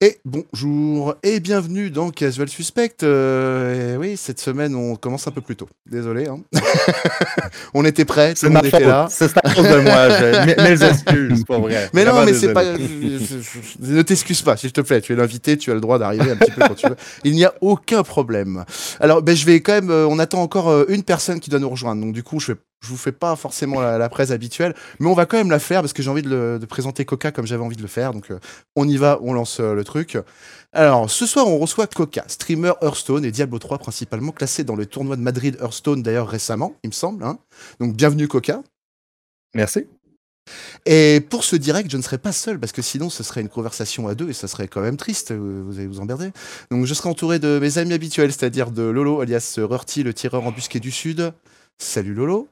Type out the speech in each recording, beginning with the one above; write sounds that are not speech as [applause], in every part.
Et bonjour et bienvenue dans Casual Suspect. Euh, et oui, cette semaine on commence un peu plus tôt. Désolé. Hein. [laughs] on était prêts, tout le monde était là. C'est à cause de moi. Je... Mes [laughs] excuses, pour vrai. Mais non, mais c'est pas. ne t'excuse pas, s'il te plaît. Tu es l'invité, tu as le droit d'arriver un petit peu quand tu veux. Il n'y a aucun problème. Alors, ben, je vais quand même. Euh, on attend encore euh, une personne qui doit nous rejoindre. Donc, du coup, je vais je vous fais pas forcément la, presse habituelle, mais on va quand même la faire parce que j'ai envie de, présenter Coca comme j'avais envie de le faire. Donc euh, on y va, on lance euh, le truc. Alors ce soir on reçoit Coca, streamer Hearthstone et Diablo 3 principalement, classé dans le tournoi de Madrid Hearthstone d'ailleurs récemment, il me semble. Hein. Donc bienvenue Coca. Merci. Et pour ce direct, je ne serai pas seul parce que sinon ce serait une conversation à deux et ça serait quand même triste, euh, vous allez vous emmerder. Donc je serai entouré de mes amis habituels, c'est-à-dire de Lolo alias Rurty, le tireur embusqué du Sud. Salut Lolo.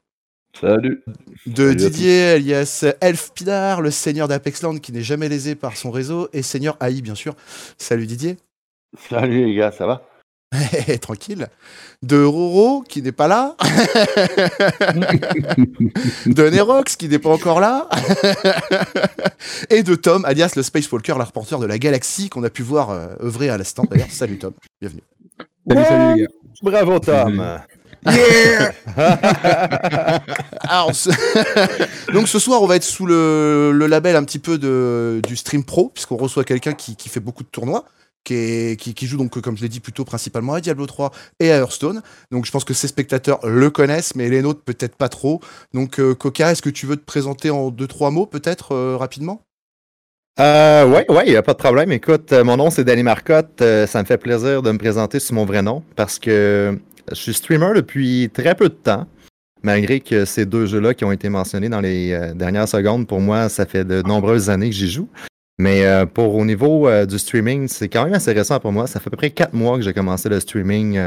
Salut. De Didier, alias Elf Pidar, le seigneur d'Apexland qui n'est jamais lésé par son réseau, et seigneur AI, bien sûr. Salut Didier. Salut les gars, ça va? [laughs] Tranquille. De Roro, qui n'est pas là. [laughs] de Nerox, qui n'est pas encore là. [laughs] et de Tom, alias le Space Walker, l'arpenteur de la galaxie, qu'on a pu voir euh, œuvrer à l'instant. D'ailleurs, salut Tom, bienvenue. Salut, salut les gars. Bravo Tom. Yeah [laughs] [laughs] Donc ce soir, on va être sous le, label un petit peu de, du Stream Pro, puisqu'on reçoit quelqu'un qui, fait beaucoup de tournois. Qui, qui, joue donc, comme je l'ai dit, plutôt principalement à Diablo 3 et à Hearthstone. Donc je pense que ces spectateurs le connaissent, mais les nôtres peut-être pas trop. Donc euh, Coca, est-ce que tu veux te présenter en deux, trois mots peut-être euh, rapidement? Euh, ouais, ouais, il n'y a pas de problème. Écoute, euh, mon nom c'est Danny Marcotte. ça me fait plaisir de me présenter sous mon vrai nom parce que je suis streamer depuis très peu de temps, malgré que ces deux jeux-là qui ont été mentionnés dans les euh, dernières secondes, pour moi, ça fait de nombreuses années que j'y joue. Mais euh, pour au niveau euh, du streaming, c'est quand même assez récent pour moi. Ça fait à peu près quatre mois que j'ai commencé le streaming.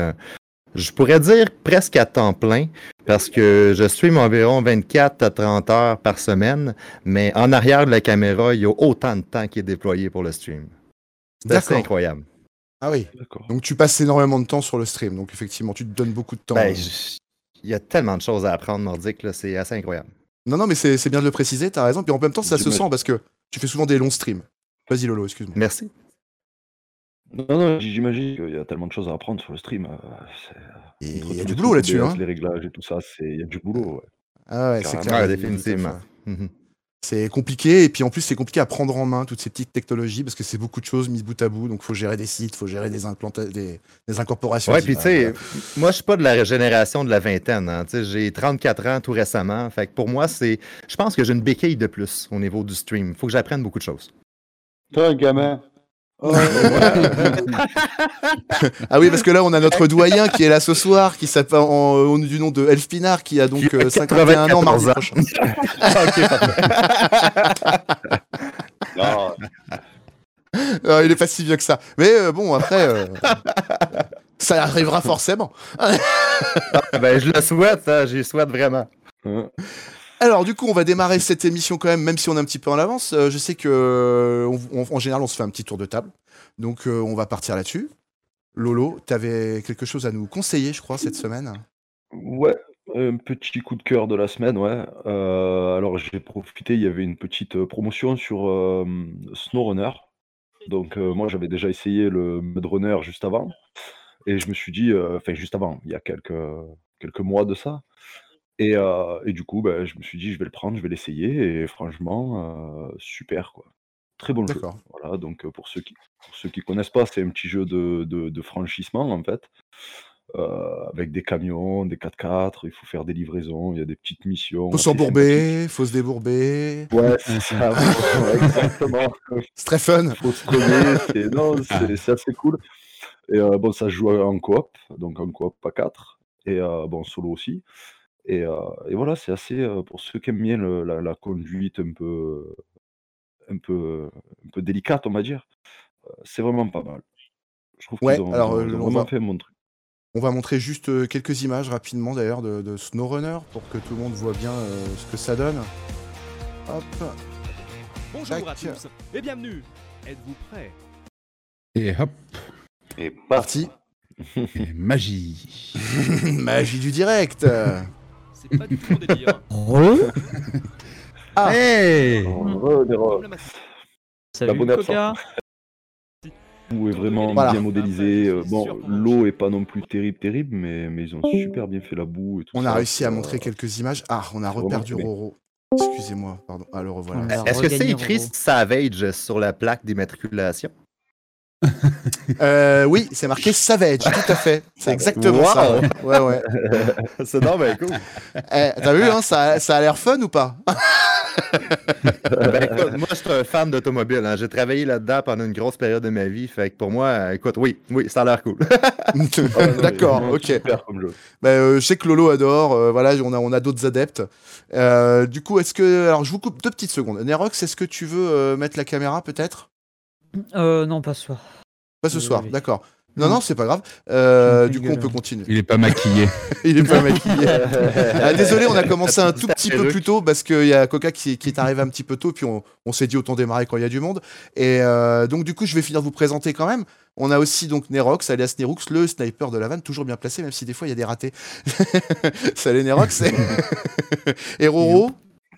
je pourrais dire presque à temps plein, parce que je stream environ 24 à 30 heures par semaine, mais en arrière de la caméra, il y a autant de temps qui est déployé pour le stream. C'est incroyable. Ah oui. Donc tu passes énormément de temps sur le stream. Donc effectivement, tu te donnes beaucoup de temps. Ben, il y a tellement de choses à apprendre nordique, là, c'est assez incroyable. Non, non, mais c'est bien de le préciser, t'as raison. Puis en même temps, ça se sent parce que tu fais souvent des longs streams. Vas-y Lolo, excuse-moi. Merci. Non, non, j'imagine qu'il y a tellement de choses à apprendre sur le stream. Euh, il y a du boulot là-dessus. Hein. Les réglages et tout ça, il y a du boulot. Ouais. Ah ouais, c'est clair. définitivement. C'est compliqué et puis en plus c'est compliqué à prendre en main toutes ces petites technologies parce que c'est beaucoup de choses mises bout à bout donc faut gérer des sites, faut gérer des, des, des, incorporations. Ouais, puis tu sais, moi je suis pas de la régénération de la vingtaine, hein, j'ai 34 ans tout récemment, fait que pour moi c'est, je pense que j'ai une béquille de plus au niveau du stream. Faut que j'apprenne beaucoup de choses. Toi, un gamin, Oh, [laughs] ah oui, parce que là, on a notre doyen qui est là ce soir, qui s'appelle du nom de Elf Pinard, qui a donc 51 euh, ans mardi prochain. [laughs] non. [laughs] il est pas si vieux que ça. Mais euh, bon, après, euh, ça arrivera forcément. Ah, ben, je le souhaite, hein, j'y souhaite vraiment. Alors du coup, on va démarrer cette émission quand même, même si on est un petit peu en avance. Euh, je sais que euh, en général, on se fait un petit tour de table, donc euh, on va partir là-dessus. Lolo, tu avais quelque chose à nous conseiller, je crois, cette semaine? Ouais, un petit coup de cœur de la semaine, ouais. alors j'ai profité, il y avait une petite promotion sur SnowRunner. Donc moi j'avais déjà essayé le Mudrunner juste avant. Et je me suis dit, enfin juste avant, il y a quelques, quelques mois de ça. Et, et du coup, bah, je me suis dit: «Je vais le prendre, je vais l'essayer» et franchement, super quoi. Très bon jeu. Voilà, donc pour ceux qui pour ceux qui connaissent pas, c'est un petit jeu de de franchissement en fait, avec des camions, des 4x4, il faut faire des livraisons, il y a des petites missions Faut s'embourber, faut se débourber. Ouais, [laughs] c'est ça, exactement. [laughs] C'est très fun. Faut se c'est non, [laughs] c'est assez cool et bon, ça se joue en coop, donc en coop à 4 et bon, solo aussi. Et, voilà, c'est assez, pour ceux qui aiment bien la, conduite un peu, un peu, un peu délicate, on va dire, c'est vraiment pas mal. Je trouve qu'ils ont, alors, on va, fait On va montrer juste quelques images rapidement d'ailleurs de, SnowRunner pour que tout le monde voit bien ce que ça donne. Hop. Bonjour à tous et bienvenue. Êtes-vous prêts? Et hop. Et parti. Et magie. [laughs] magie du direct. C'est pas du tout mon délire. [laughs] ah. Hey Re, Salut, Coca. boue est vraiment Voilà. bien modélisée. Euh, C'est Bon, sûr qu'on l'eau est pas non plus terrible, terrible, mais, mais ils ont super bien fait la boue et tout On ça. a réussi à Euh, montrer quelques images. Ah, on a reperdu. Roro. Excusez-moi, pardon. Ah, le revoilà. L'a Est-ce que c'est écrit. Savage sur la plaque d'immatriculation? Euh, oui, c'est marqué Savage, tout à fait. C'est exactement Wow. ça. Ouais, ouais. ouais. [laughs] c'est ben cool. Eh, T'as vu, hein, ça, ça a l'air fun ou pas? [laughs] Ben, écoute, moi, je suis un fan d'automobile. hein. J'ai travaillé là-dedans pendant une grosse période de ma vie. Fait que pour moi, euh, écoute, oui, oui, ça a l'air cool. [laughs] Ah D'accord, ok. Super comme jeu. Bah, euh, je sais que Lolo adore. euh, voilà, on a, on a d'autres adeptes. Du coup, est-ce que. Alors, je vous coupe deux petites secondes. Nerox, est-ce que tu veux mettre la caméra peut-être? Euh, non, pas ce soir. Pas ce soir, d'accord. Non, non, c'est pas grave. Euh, du coup, on peut hein. continuer. Il est pas maquillé. [laughs] Il est pas maquillé. [laughs] Ah, désolé, on a commencé un tout petit peu plus tôt parce qu'il y a Coca qui, qui est arrivé un petit peu tôt, puis on, on s'est dit autant démarrer quand il y a du monde. Et euh, donc, du coup, je vais finir de vous présenter quand même. On a aussi donc Nerox, alias Neroux, le sniper de la vanne, toujours bien placé, même si des fois il y a des ratés. [laughs] Salut Nerox. Et Roro,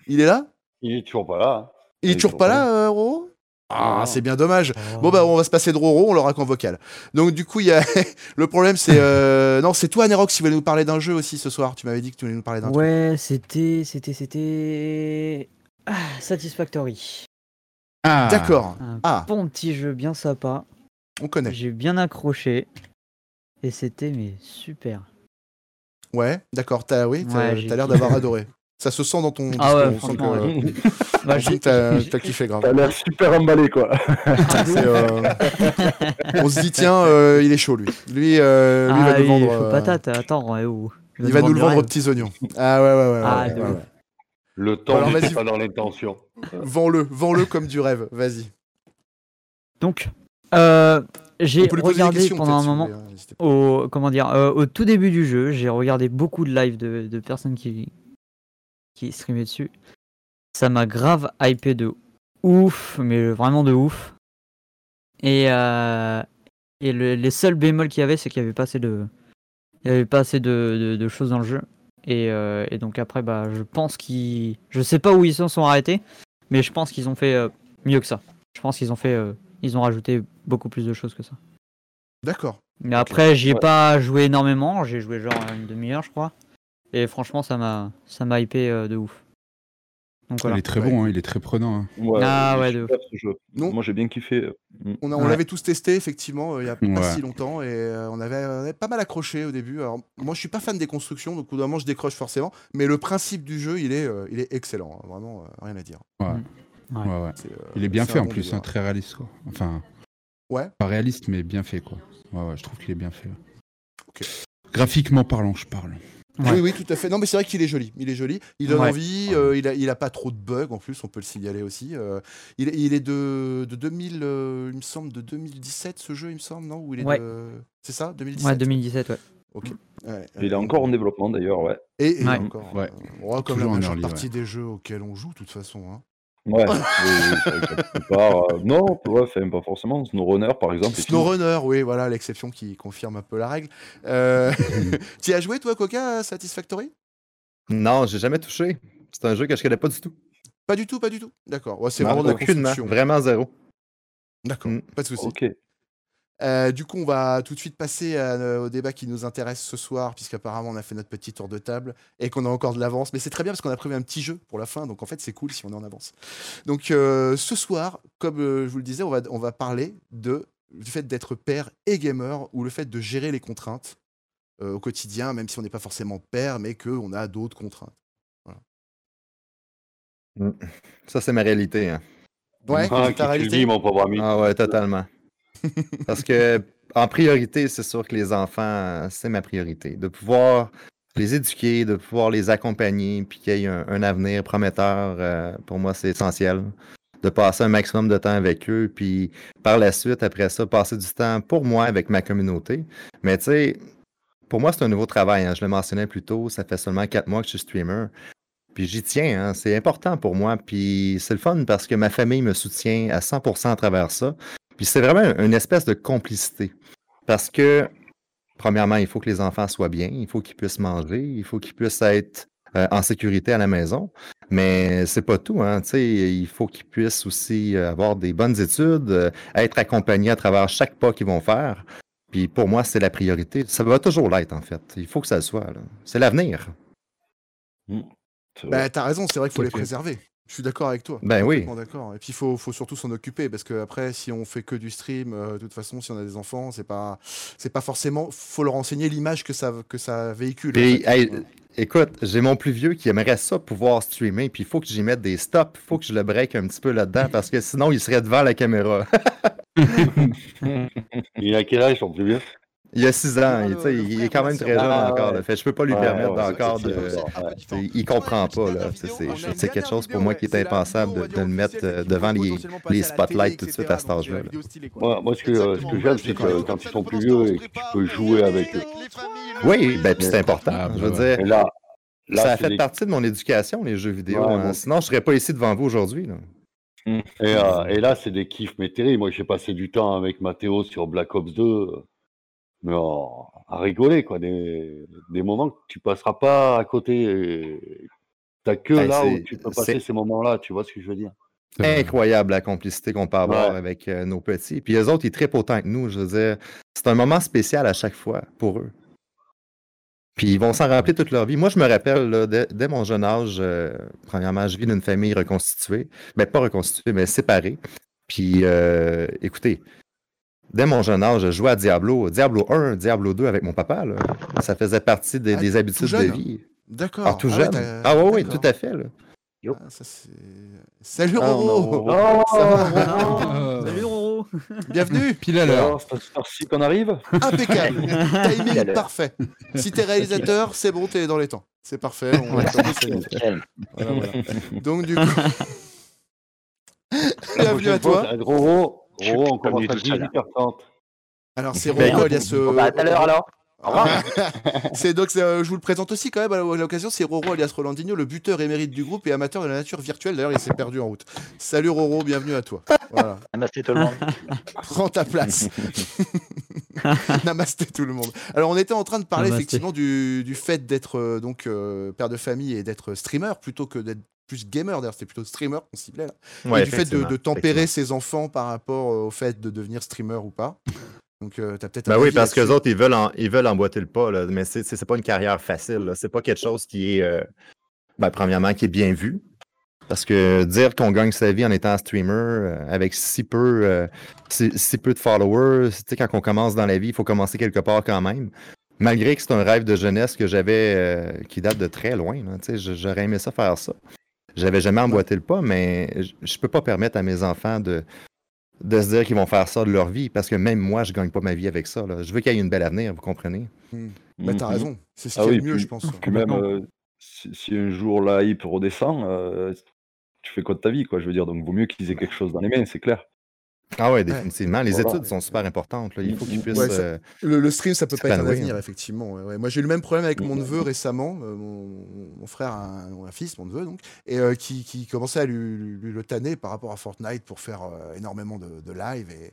il est là? Il est toujours pas là. Il est toujours pas là, euh, Roro? Ah, Non. c'est bien dommage. Bon bah on va se passer de Roro, on l'aura qu'en vocal. Donc du coup il y a [laughs] le problème c'est euh... [laughs] non c'est toi Nerox qui voulait nous parler d'un jeu aussi ce soir. Tu m'avais dit que tu voulais nous parler d'un. Ouais, c'était, c'était, c'était. Ah, Satisfactory. Ah, D'accord. Un Ah bon petit jeu bien sympa. on connaît. J'ai bien accroché. Et c'était mais super. Ouais d'accord. T'as oui t'as Ouais, t'as l'air d'avoir adoré. [laughs] Ça se sent dans ton Ah ouais, discours, on sent que- ouais. on [laughs] Bah, que t'as kiffé grave. T'as l'air super emballé, quoi. [laughs] Euh, on se dit tiens euh, il est chaud lui. Lui, euh, lui ah, va nous il vendre. faut euh, patate, attends, où il va nous le vendre aux petits oignons. Ah ouais ouais ouais. ouais, Ah, ouais. Le temps n'est pas dans l'intention. Vends-le, vends-le comme du rêve. Vas-y. Donc, euh, j'ai regardé pendant un si moment, voulez, hein, au, comment dire, euh, au tout début du jeu, j'ai regardé beaucoup de lives de, de personnes qui, qui streamaient dessus. Ça m'a grave hypé de ouf, mais vraiment de ouf. Et, euh, et le- les seuls bémols qu'il y avait, c'est qu'il y avait pas assez de, il y avait pas assez de, de- de choses dans le jeu. Et, euh, et donc après, bah, je pense qu'ils, je sais pas où ils se sont arrêtés, mais je pense qu'ils ont fait euh, mieux que ça. Je pense qu'ils ont fait, ils ont rajouté beaucoup plus de choses que ça. D'accord. Mais après, j'y ai Ouais. pas joué énormément. J'ai joué genre une demi-heure, je crois. Et franchement, ça m'a, ça m'a hypé euh, de ouf. Donc Il est très Ouais. bon, hein, il est très prenant. hein. Ouais, Ah est ouais, de super, ce jeu. Non. Moi, j'ai bien kiffé. Mm. On, a- on Ouais. l'avait tous testé effectivement euh, il y a pas Ouais. si longtemps et euh, on, avait, on avait pas mal accroché au début. Alors moi je suis pas fan des constructions donc au bout d'un moment je décroche forcément, mais le principe du jeu il est, euh, il est excellent, hein, vraiment euh, rien à dire. Ouais. Ouais. Ouais, ouais. C'est, euh, Il est bien fait en bon plus, hein, très réaliste. Quoi. Enfin, Ouais. pas réaliste, mais bien fait. quoi. Ouais, ouais, je trouve qu'il est bien fait. Graphiquement parlant, je parle. Ouais. Oui oui tout à fait. Non mais c'est vrai qu'il est joli, il est joli, il donne Ouais. envie, euh, il, a, il a pas trop de bugs en plus, on peut le signaler aussi. euh, il, est- il est de, de 2000, euh, il me semble de 2017 ce jeu il me semble non? Ou il est Ouais. de... C'est ça? 2017 Ouais, 2017, ouais. Ouais, Il est encore en développement, d'ailleurs, ouais. Et, et Ouais. encore. Ouais. euh, comme Toujours la en early, partie des jeux auxquels on joue de toute façon. hein. Ouais, [laughs] plupart, euh, non, ouais, pas forcément. SnowRunner, par exemple. SnowRunner, oui, voilà l'exception qui confirme un peu la règle. Euh... [laughs] [laughs] tu y as joué toi, Coca, à Satisfactory? Non, j'ai jamais touché. C'est un jeu que je connais pas du tout. Pas du tout, pas du tout? D'accord. Ouais, c'est vraiment de la. Vraiment zéro. D'accord, Mm. pas de souci. Ok. Euh, du coup, on va tout de suite passer à, euh, au débat qui nous intéresse ce soir, puisqu'apparemment on a fait notre petit tour de table et qu'on a encore de l'avance. Mais c'est très bien parce qu'on a prévu un petit jeu pour la fin, donc en fait c'est cool si on est en avance. Donc euh, ce soir, comme euh, je vous le disais, on va, on va parler de, du fait d'être père et gamer ou le fait de gérer les contraintes euh, au quotidien, même si on n'est pas forcément père, mais qu'on a d'autres contraintes. Ça, c'est ma réalité. hein. Ouais, Ah, ta réalité? mon. Ah ouais, totalement. Parce que, en priorité, c'est sûr que les enfants, c'est ma priorité. De pouvoir les éduquer, de pouvoir les accompagner, puis qu'il y ait un, un avenir prometteur, euh, pour moi, c'est essentiel. De passer un maximum de temps avec eux, puis par la suite, après ça, passer du temps pour moi avec ma communauté. Mais tu sais, pour moi, c'est un nouveau travail. hein. Je le mentionnais plus tôt, ça fait seulement quatre mois que je suis streamer. Puis j'y tiens, hein, c'est important pour moi. Puis c'est le fun parce que ma famille me soutient à 100% à travers ça. Puis c'est vraiment une espèce de complicité. Parce que, premièrement, il faut que les enfants soient bien, il faut qu'ils puissent manger, il faut qu'ils puissent être euh, en sécurité à la maison. Mais c'est pas tout. Hein. Tu sais, Il faut qu'ils puissent aussi euh, avoir des bonnes études, euh, être accompagnés à travers chaque pas qu'ils vont faire. Puis pour moi, c'est la priorité. Ça va toujours l'être, en fait. Il faut que ça le soit. C'est l'avenir. Vrai. Bah, t'as raison, c'est vrai qu'il faut les préserver. Je suis d'accord avec toi. Ben oui. D'accord. Et puis il faut, faut surtout s'en occuper parce que après, si on fait que du stream, euh, de toute façon, si on a des enfants, c'est pas, c'est pas forcément. Faut leur enseigner l'image que ça, que ça véhicule. en Puis, fait. hey, écoute, j'ai mon plus vieux qui aimerait ça pouvoir streamer, puis il faut que j'y mette des stops, il faut que je le break un petit peu là-dedans, parce que sinon, il serait devant la caméra. [laughs] [laughs] Il a quel âge, ton plus vieux? Il a 6 ans, il, est quand même très jeune encore. là. Fait, je peux pas lui Ouais, permettre ouais, encore de. Il, comprend pas, là. C'est- quelque chose pour moi qui est impensable de, de le mettre euh, devant les, les spotlights tout de suite à cet âge-là. là. Moi, moi, ce que, ce que j'aime, c'est que quand ils sont plus vieux et que tu peux jouer avec eux. Oui, ben, puis c'est important. Je veux dire, Et là, là ça a fait partie de mon éducation, les jeux vidéo. Sinon, je serais pas ici devant vous aujourd'hui. Et, euh, et là, c'est des kiffs, mais terribles. Moi, j'ai passé du temps avec Mathéo sur Black Ops 2, euh, mais à rigoler, quoi. Des, des moments que tu passeras pas à côté. et T'as que Hey, là où tu peux passer ces moments-là, tu vois ce que je veux dire? incroyable la complicité qu'on peut avoir Ouais. avec euh, nos petits. Puis eux autres, ils trippent autant que nous. Je veux dire, c'est un moment spécial à chaque fois pour eux. Puis ils vont s'en rappeler toute leur vie. Moi, je me rappelle, là, dès, dès mon jeune âge, euh, premièrement, je vis d'une famille reconstituée. Mais pas reconstituée, mais séparée. Puis, euh, écoutez, dès mon jeune âge, je jouais à Diablo. Diablo 1, Diablo 2 avec mon papa. là. Ça faisait partie des, Ah, des habitudes de vie. D'accord. Ah, tout ouais, jeune? Ah, oui, oui, tout à fait. là. Ah, ça, c'est- Salut Ah, Roro. Ah, Salut Roro Bienvenue. [laughs] Pile à l'heure. C'est heure-ci qu'on arrive Impeccable. [laughs] Timing parfait. Si t'es réalisateur, [laughs] c'est bon, t'es dans les temps. C'est parfait. On va. Voilà, voilà. Donc du coup, bienvenue à toi. Roro, Roro, on commence à tout seul. 18h30. Alors [laughs] c'est Ben, Roro alias. euh, Bon, bah, à tout à l'heure alors. Au revoir. [laughs] c'est donc euh, je vous le présente aussi quand même à l'occasion, c'est Roro alias Rolandinho, le buteur émérite du groupe et amateur de la nature virtuelle. D'ailleurs, il s'est perdu en route. Salut Roro, bienvenue à toi. Voilà, [laughs] Namasté tout le monde. [laughs] prends ta place. Namasté tout le monde. Alors on était en train de parler Namasté. effectivement du, du fait d'être euh, donc euh, père de famille et d'être streamer plutôt que d'être plus gamer. D'ailleurs, c'était plutôt streamer qu'on ciblait là. Ouais, et du fait de, tempérer ses enfants par rapport au fait de devenir streamer ou pas. Donc euh, peut-être. Ben oui, parce que les autres, ils veulent, en- ils veulent emboîter le pas, là, mais c'est c'est pas une carrière facile. C'est pas quelque chose qui est, euh, ben, premièrement, qui est bien vu. Parce que dire qu'on gagne sa vie en étant streamer euh, avec si peu, si, si peu de followers, tu sais, quand on commence dans la vie, il faut commencer quelque part quand même. Malgré que c'est un rêve de jeunesse que j'avais qui date de très loin. tu sais, J'aurais aimé ça faire ça. J'avais jamais emboîté le pas, mais je- je peux pas permettre à mes enfants de, de se dire qu'ils vont faire ça de leur vie, parce que même moi, je gagne pas ma vie avec ça. là. Je veux qu'il y ait une belle avenir, vous comprenez? Bah, t'as Mhm. raison. C'est ce Ah qui est oui, le mieux, puis- je pense. Puis même, euh, si, si un jour la hype redescend, euh, tu fais quoi de ta vie, quoi, je veux dire. Donc, vaut mieux qu'ils aient quelque chose dans les mains, c'est clair. Ah ouais, définitivement. Les Voilà. études sont super importantes. là. Il faut qu'ils puissent. Ouais, ça- euh, Le, le stream, ça peut pas être un avenir, effectivement. ouais, ouais. Moi, j'ai eu le même problème avec mon neveu récemment, euh, mon, mon frère, a un, un fils, mon neveu, donc, et euh, qui, qui commençait à lui, lui- lui le tanner par rapport à Fortnite pour faire euh, énormément de, de live. Et,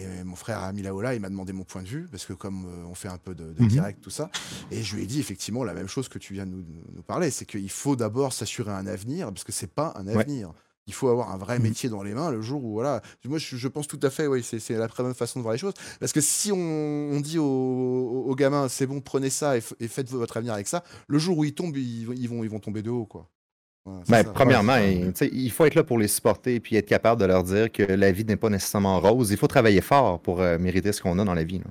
et mon frère a mis là il m'a demandé mon point de vue, parce que comme euh, on fait un peu de, de Mhm. direct, tout ça, et je lui ai dit effectivement la même chose que tu viens de nous, nous parler, c'est qu'il faut d'abord s'assurer un avenir, parce que c'est pas un Ouais. avenir. Il faut avoir un vrai Mhm. métier dans les mains le jour où, voilà. Moi, je, je pense tout à fait, oui, c'est c'est la très bonne façon de voir les choses. Parce que si on, on dit aux, gamins, c'est bon, prenez ça et, f- et faites votre avenir avec ça, le jour où ils tombent, ils, vont- ils vont, ils vont tomber de haut, quoi. C'est ben, premièrement, Ouais, il, faut être là pour les supporter puis être capable de leur dire que la vie n'est pas nécessairement rose. Il faut travailler fort pour euh, mériter ce qu'on a dans la vie. là.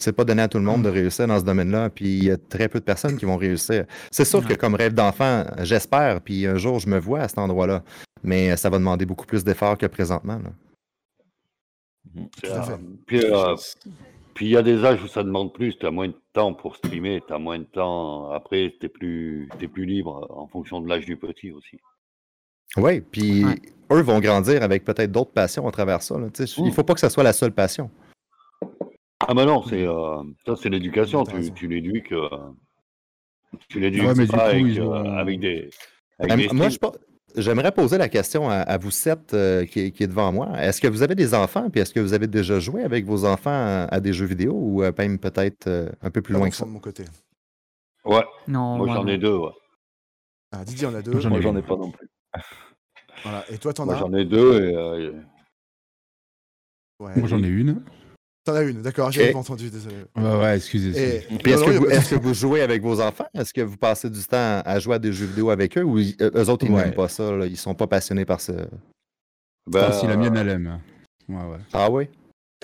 C'est pas donné à tout le monde de réussir dans ce domaine-là, puis il y a très peu de personnes qui vont réussir. C'est sûr que comme rêve d'enfant, j'espère, puis un jour je me vois à cet endroit-là, mais ça va demander beaucoup plus d'efforts que présentement. là. À fait. Euh, Puis euh, puis il y a des âges où ça demande plus, tu as moins de temps pour streamer, tu as moins de temps. Après, tu es plus, t'es plus libre en fonction de l'âge du petit aussi. Oui, puis Ouais. eux vont grandir avec peut-être d'autres passions à travers ça. là. Il Mm. faut pas que ça soit la seule passion. Ah, mais non, c'est euh, ça, c'est l'éducation. Tu, tu l'éduques. euh, tu l'éduques Ouais, mais du pas coup, avec, euh, avec des. avec Euh, des moi, streams. je pas- j'aimerais poser la question à, à vous sept euh, qui, est- qui est devant moi. Est-ce que vous avez des enfants, puis est-ce que vous avez déjà joué avec vos enfants à, à des jeux vidéo ou même peut-être euh, un peu plus loin que ça? sang de mon côté. Ouais, Non, moi moi, j'en ai deux. Ouais. Ah, Didier en a deux. Moi, j'en Moi, ai pas non plus. Voilà. Et toi, t'en Moi as j'en ai deux et euh, Ouais. Moi, j'en ai une. T'en as une, d'accord, j'avais pas entendu, désolé. Ouais, ouais, excusez. Et... est-ce que, vous, pas de est-ce que vous jouez avec vos enfants? Est-ce que vous passez du temps à jouer à des jeux vidéo avec eux? Ou ils- eux autres, ils Ouais. n'aiment pas ça? Là, ils sont pas passionnés par ça? ben, Ah, si la mienne, elle aime. Ouais, ouais. Ah oui?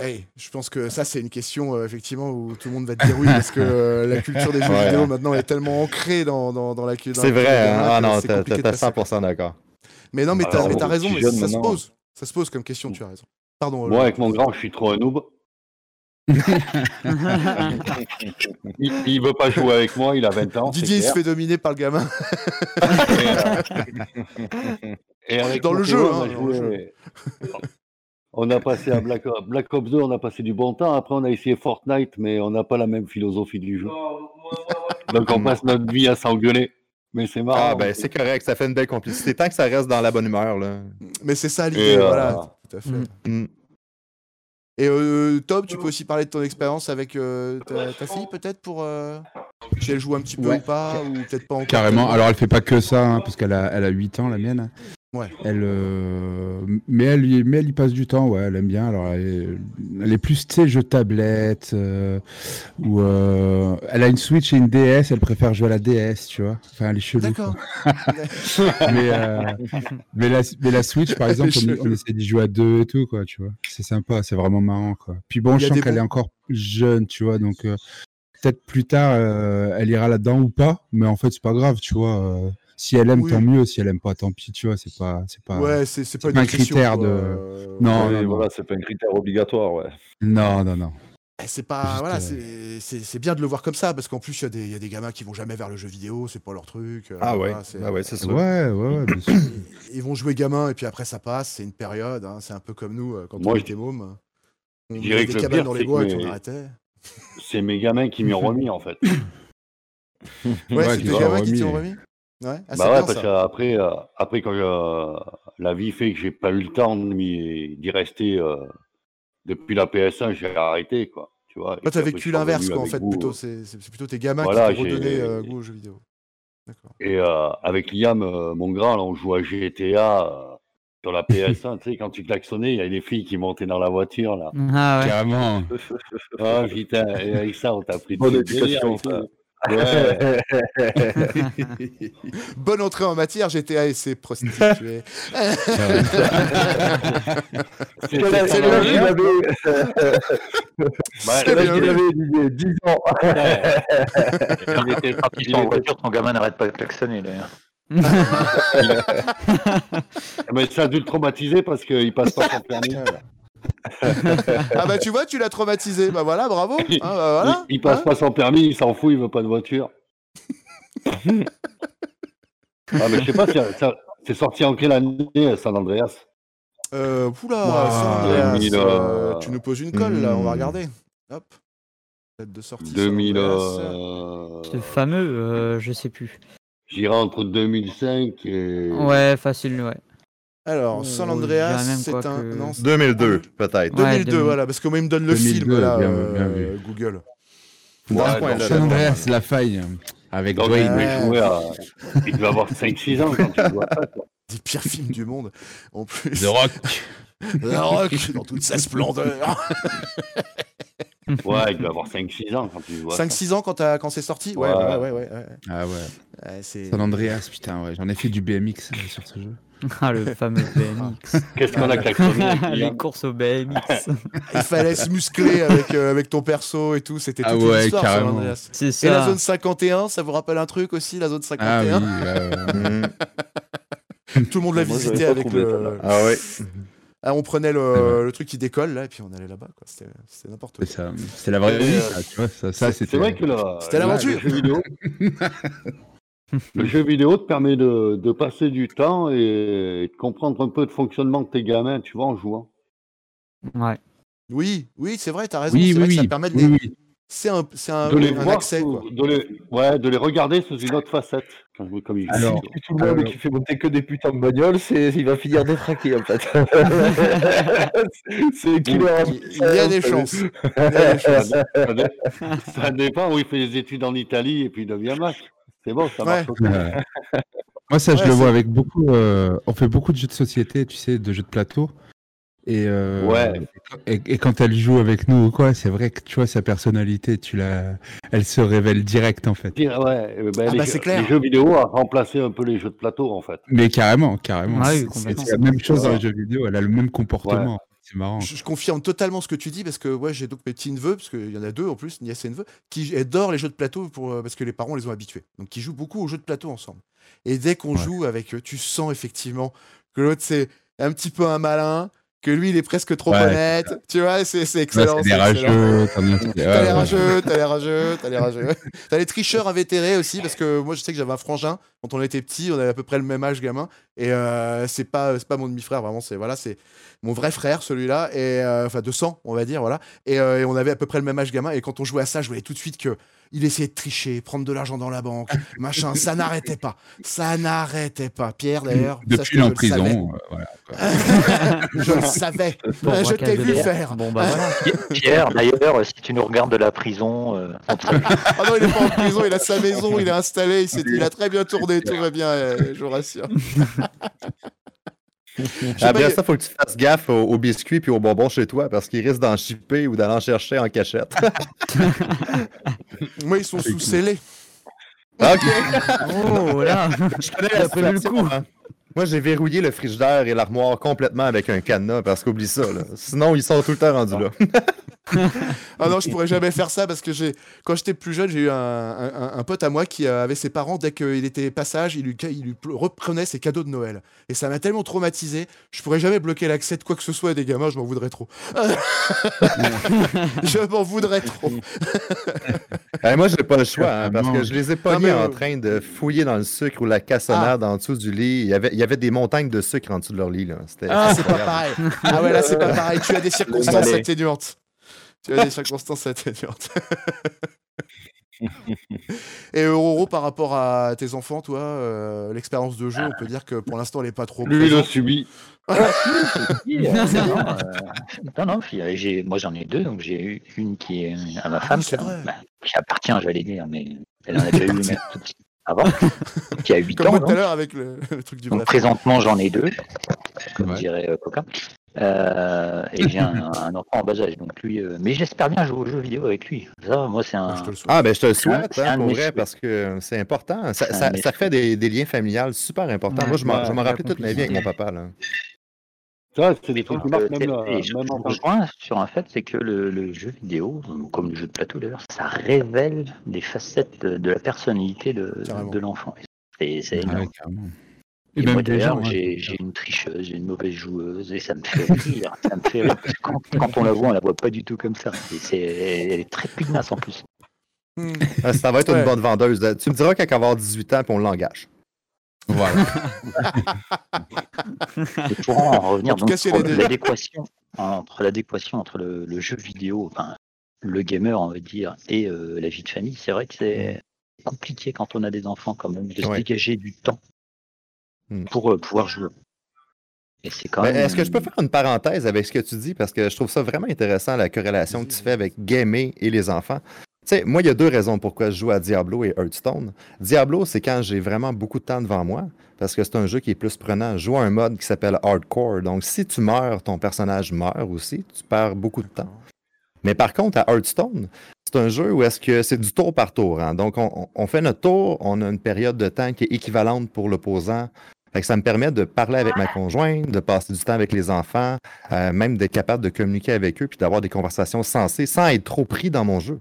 Hey, je pense que ça, c'est une question, euh, effectivement, où tout le monde va te dire oui, parce que euh, la culture des [laughs] jeux Ouais. vidéo, maintenant, est tellement ancrée dans, dans, dans la culture. C'est vrai, hein? Ah non, c'est t'as compliqué de t'as passer. 100% d'accord. Mais non, mais t'as mais t'as raison, mais ça se pose. Ça se pose comme question, tu as raison. Pardon. moi avec mon grand, je suis trop un noob. Il, il veut pas jouer avec moi, il a 20 ans. Didier, il se fait dominer par le gamin. Et, euh, et avec Dans le jeu, on a hein, dans le joué- On a passé à Black, Black Ops 2, on a passé du bon temps. Après, on a essayé Fortnite, mais on n'a pas la même philosophie du jeu. Donc, on passe notre vie à s'engueuler. Mais c'est marrant. Ah ben c'est correct, ça fait une belle complicité. Tant que ça reste dans la bonne humeur, là. Mais c'est ça l'idée, euh, voilà. Tout à fait. Mm. Mm. Et euh, Tom, tu peux aussi parler de ton expérience avec euh, ta, ta fille, peut-être, pour. euh, si elle joue un petit peu Ouais. ou pas, ou peut-être pas encore. Carrément. Alors, elle fait pas que ça, hein, parce qu'elle a, elle a 8 ans, la mienne. Ouais. Elle, euh, mais, elle, y- mais elle y passe du temps, ouais, elle aime bien. Alors, elle est, elle est plus, tu sais, jeux tablette, euh, ou euh, elle a une Switch et une DS, elle préfère jouer à la DS, tu vois. Enfin, elle est chelou. D'accord. [laughs] mais, mais, la, mais la Switch, par exemple, on, on essaie d'y jouer à deux et tout, quoi, tu vois. C'est sympa, c'est vraiment marrant, quoi. Puis bon, je sens qu'elle bons- est encore jeune, tu vois, donc peut-être plus tard, elle ira là-dedans ou pas, mais en fait, c'est pas grave, tu vois. Si elle aime, Oui. tant mieux. Si elle aime pas, tant pis, tu vois. C'est pas, c'est pas. Ouais, c'est c'est pas, un critère de- Euh, Non, Oui, non, non. voilà, c'est pas un critère obligatoire, ouais. Non, non, non. Eh, C'est pas. Juste, Voilà, euh, c'est- c'est c'est bien de le voir comme ça, parce qu'en plus, il y, a des- il y a des gamins qui vont jamais vers le jeu vidéo, c'est pas leur truc. euh, Ah ouais, voilà, c'est- ah ouais, c'est sûr. Ouais, ouais, ouais, bien sûr. [coughs] Ils vont jouer gamin, et puis après, ça passe, c'est une période, hein, c'est un peu comme nous, quand Moi, on était môme. On que des le cabanes pire, dans les c'est bois, et que on mes- arrêtait. C'est mes gamins qui m'y ont remis, en fait. [coughs] Ouais, Ouais, c'est qui tes gamins qui remis. t'ont remis? Ouais, ah, bah ouais, bien, parce ça. qu'après, euh, après, quand euh, la vie fait que j'ai pas eu le temps d'y rester euh, depuis la PS1, j'ai arrêté, quoi. Tu vois. Toi, t'as vécu l'inverse, quoi, en fait, vous, plutôt. euh, C'est plutôt tes gamins Voilà, qui t'ont redonné euh, goût aux jeux vidéo. D'accord. Et euh, avec Liam, euh, mon grand, là, on joue à GTA euh, sur la [laughs] PS1. tu sais, quand tu klaxonnais, il y a des filles qui montaient dans la voiture, là. Ah ouais. Carrément. [laughs] Ah putain, et avec ça, on t'a pris de ça. Ouais. [laughs] Bonne entrée en matière, GTA et ses prostituées. C'est bien il vu. avait 10 ans. Quand il était, sont en voiture, ton gamin n'arrête pas de klaxonner d'ailleurs. [laughs] Mais ça a dû le traumatiser parce qu'il passe pas son permis. Ah bah tu vois, tu l'as traumatisé. Bah voilà, bravo. [laughs] Hein, bah, voilà. il, il passe Hein pas son permis, il s'en fout, il veut pas de voiture. [laughs] ah mais je sais pas, c'est sorti en quelle année San Andreas? Euh, oula, Ouah, San Andreas, 2000, euh, euh, tu nous poses une colle là, on va hmm. regarder. Hop. Date de sortie. San 2000. Andreas. euh, Ce fameux, euh, je sais plus. J'irai entre 2005 et. Ouais, facile, ouais. Alors, San Oh, dirais Andreas, c'est un. que- non, c'est- 2002, peut-être. 2002, Ouais, 2000. voilà, parce que moi il me donne le 2002, film là, bien- euh, bien vu. Google. Ouais, San là. Andreas, la faille. Avec Donc, Dwayne. il à. Il devait avoir 5-6 ans quand tu vois ça. quoi. [laughs] Des pires films du monde. En plus. The Rock. [laughs] The Rock dans toute sa splendeur. [laughs] Ouais, il devait [laughs] avoir 5-6 ans quand tu vois ça. 5-6 ans quand, t'as- quand c'est sorti? Ouais, Ouais. ouais, ouais. ouais, ouais. Ah ouais. Ouais, c'est- San Andreas, putain, ouais. J'en ai fait du BMX euh, sur ce jeu. [laughs] Ah, le fameux BMX. Qu'est-ce qu'on a klaxonné [laughs] Les courses au BMX. Il fallait se muscler avec, euh, avec ton perso et tout. C'était toute Ah une ouais, histoire, San carrément. Andreas. C'est Et la ça. zone 51, ça vous rappelle un truc aussi, la zone Ah 51 oui. ouais, ouais. Mm. Tout le monde l'a visité avec le. Ah ouais. Ah, on prenait le, le truc qui décolle là et puis on allait là-bas. quoi. C'était c'était n'importe quoi. C'est la vraie vie, euh, ça, tu vois. Ça, ça C'est c'était. vrai que la- C'était la- l'aventure. Le jeu vidéo, [laughs] le jeu vidéo te permet de, de passer du temps et de comprendre un peu le fonctionnement de tes gamins, tu vois, en jouant. Ouais. Oui, oui, c'est vrai, t'as raison. Oui, c'est oui, vrai que ça oui. permet de oui, les. C'est un, un, De les un voir, accès quoi. de les, ouais, de les regarder sous une autre facette. Comme, comme il Alors, Si tout le monde Alors- qui fait monter que des putains de bagnoles, c'est, il va finir détraqué en fait. [laughs] [laughs] c'est qui leur a Il il y a des chances. Il y a des chances. ça, dé- ça dépend où il fait des études en Italie et puis il devient Mac. C'est bon, ça marche. Ouais. aussi. Ouais. Moi, ça, je Ouais, le vois avec beaucoup. euh, on fait beaucoup de jeux de société, tu sais, de jeux de plateau. Et, euh, Ouais. et, et quand elle joue avec nous ou quoi, c'est vrai que tu vois sa personnalité, tu la, elle se révèle direct en fait. Dire, ouais, euh, ben, Ah les, bah, jeux- c'est clair. les jeux vidéo a remplacé un peu les jeux de plateau en fait. Mais carrément, carrément. Ah oui, C'est- la même chose dans les jeux vidéo. Elle a le même comportement. C'est marrant. Je, je confirme totalement ce que tu dis parce que ouais, j'ai donc mes petits neveux, parce qu'il y en a deux en plus, nièce et neveu, qui adorent les jeux de plateau pour, euh, parce que les parents les ont habitués. Donc ils jouent beaucoup aux jeux de plateau ensemble. Et dès qu'on Ouais. joue avec eux, tu sens effectivement que l'autre c'est un petit peu un malin, que lui il est presque trop Ouais, honnête. Tu vois, c'est excellent. c'est excellent. rageux. T'as ouais. rageux, t'as les rageux, t'as les rageux. [laughs] T'as les tricheurs invétérés aussi, parce que moi je sais que j'avais un frangin quand on était petit, on avait à peu près le même âge gamin, et euh, c'est pas c'est pas mon demi-frère vraiment, c'est voilà, c'est mon vrai frère celui-là, et euh, enfin de sang on va dire voilà, et, euh, et on avait à peu près le même âge gamin, et quand on jouait à ça, je voyais tout de suite que il essayait de tricher, prendre de l'argent dans la banque, machin, ça n'arrêtait pas, ça n'arrêtait pas. Pierre d'ailleurs, Depuis en [laughs] je le savais. prison. euh, voilà, je le savais, je t'ai vu faire. Bon bah voilà. [laughs] Pierre, d'ailleurs, si tu nous regardes de la prison, euh. Ah non, il est pas en prison, il a sa maison, il est installé, il a très bien tourné, tout va bien, euh, je vous rassure. [laughs] Après pas, ça, faut que tu fasses gaffe aux, aux biscuits puis aux bonbons chez toi parce qu'ils risquent d'en chipper ou d'aller en chercher en cachette. [laughs] Moi, ils sont sous scellés. ok. Oh là. Je connais Il la a prévu le coup. hein. Moi, j'ai verrouillé le frigidaire et l'armoire complètement avec un cadenas parce qu'oublie ça. Là. Sinon, ils sont tout le temps rendus là. [laughs] [laughs] Ah non, je pourrais jamais faire ça parce que j'ai, quand j'étais plus jeune, j'ai eu un, un- un pote à moi qui euh, avait ses parents, dès qu'il était passage, il lui, il lui pl- reprenait ses cadeaux de Noël. Et ça m'a tellement traumatisé, je pourrais jamais bloquer l'accès de quoi que ce soit à des gamins, je m'en voudrais trop. [laughs] je m'en voudrais trop. Eh, moi, j'ai pas le choix hein, parce que je les ai pognés mais, en train de fouiller dans le sucre ou la cassonade en dessous du lit. Il y avait, il y avait des montagnes de sucre en dessous de leur lit. Là. C'était Ah, c'est pas pareil. Ah ouais, là, c'est pas pareil. Tu as des [laughs] circonstances atténuantes. Tu as des circonstances atténuantes. Et Aurore, par rapport à tes enfants, toi, euh, l'expérience de jeu, on peut dire que pour l'instant, elle est pas trop Lui, il a subi. [laughs] Euh, non, non, euh, j'ai- moi j'en ai deux, donc j'ai eu une qui est à ma femme, Ah c'est qui, bah, qui appartient, j'allais dire, mais elle en a déjà eu une [laughs] avant, qui a 8 Comme ans. tout à l'heure avec le, le truc du Donc présentement j'en ai deux, comme Ouais. dirait euh, Coca. Euh, et j'ai un, un enfant en bas âge, donc lui, euh, mais j'espère bien jouer aux jeux vidéo avec lui. Ça, moi c'est Ah, un. je te le souhaite. Ah, ben je te le souhaite, hein, un pour vrai, souhaits. parce que c'est important. Ça, ça- fait des, des liens familiales super importants. Ouais. Moi, je m'en rappelais toute ma vie avec mon papa. Là. Ça, c'est des trucs qui marquent euh, même, là, et je rejoins sur un fait, c'est que le, le jeu vidéo, comme le jeu de plateau d'ailleurs, ça révèle des facettes de, de la personnalité de, l'enfant. C'est Ah énorme. Et, Et moi d'ailleurs, hein. j'ai une tricheuse, j'ai une mauvaise joueuse, et ça me fait rire. ça me fait rire. [laughs] Quand, quand on la voit, on la voit pas du tout comme ça. Et c'est- elle est très pugnace en plus. Hmm. Ah, Ça va être Ouais. une bonne vendeuse. Tu me diras qu'elle va avoir 18 ans on l'engage. Voilà. Et pour en revenir En donc, cas, l'adéquation entre l'adéquation entre le, le jeu vidéo, enfin le gamer on va dire, et euh, la vie de famille, c'est vrai que c'est compliqué quand on a des enfants quand même de se dégager du temps Hmm. pour euh, pouvoir jouer. Et c'est quand Ben, même. Est-ce que je peux faire une parenthèse avec ce que tu dis? Parce que je trouve ça vraiment intéressant, la corrélation que tu fais avec gamer et les enfants. Tu sais, moi, il y a deux raisons pourquoi je joue à Diablo et Hearthstone. Diablo, c'est quand j'ai vraiment beaucoup de temps devant moi, parce que c'est un jeu qui est plus prenant. Je joue à un mode qui s'appelle Hardcore. Donc, si tu meurs, ton personnage meurt aussi. Tu perds beaucoup de temps. Mais par contre, à Hearthstone, c'est un jeu où est-ce que c'est du tour par tour. hein. Donc, on, on- on fait notre tour, on a une période de temps qui est équivalente pour l'opposant. Fait que ça me permet de parler avec ma conjointe, de passer du temps avec les enfants, euh, même d'être capable de communiquer avec eux puis d'avoir des conversations sensées sans être trop pris dans mon jeu.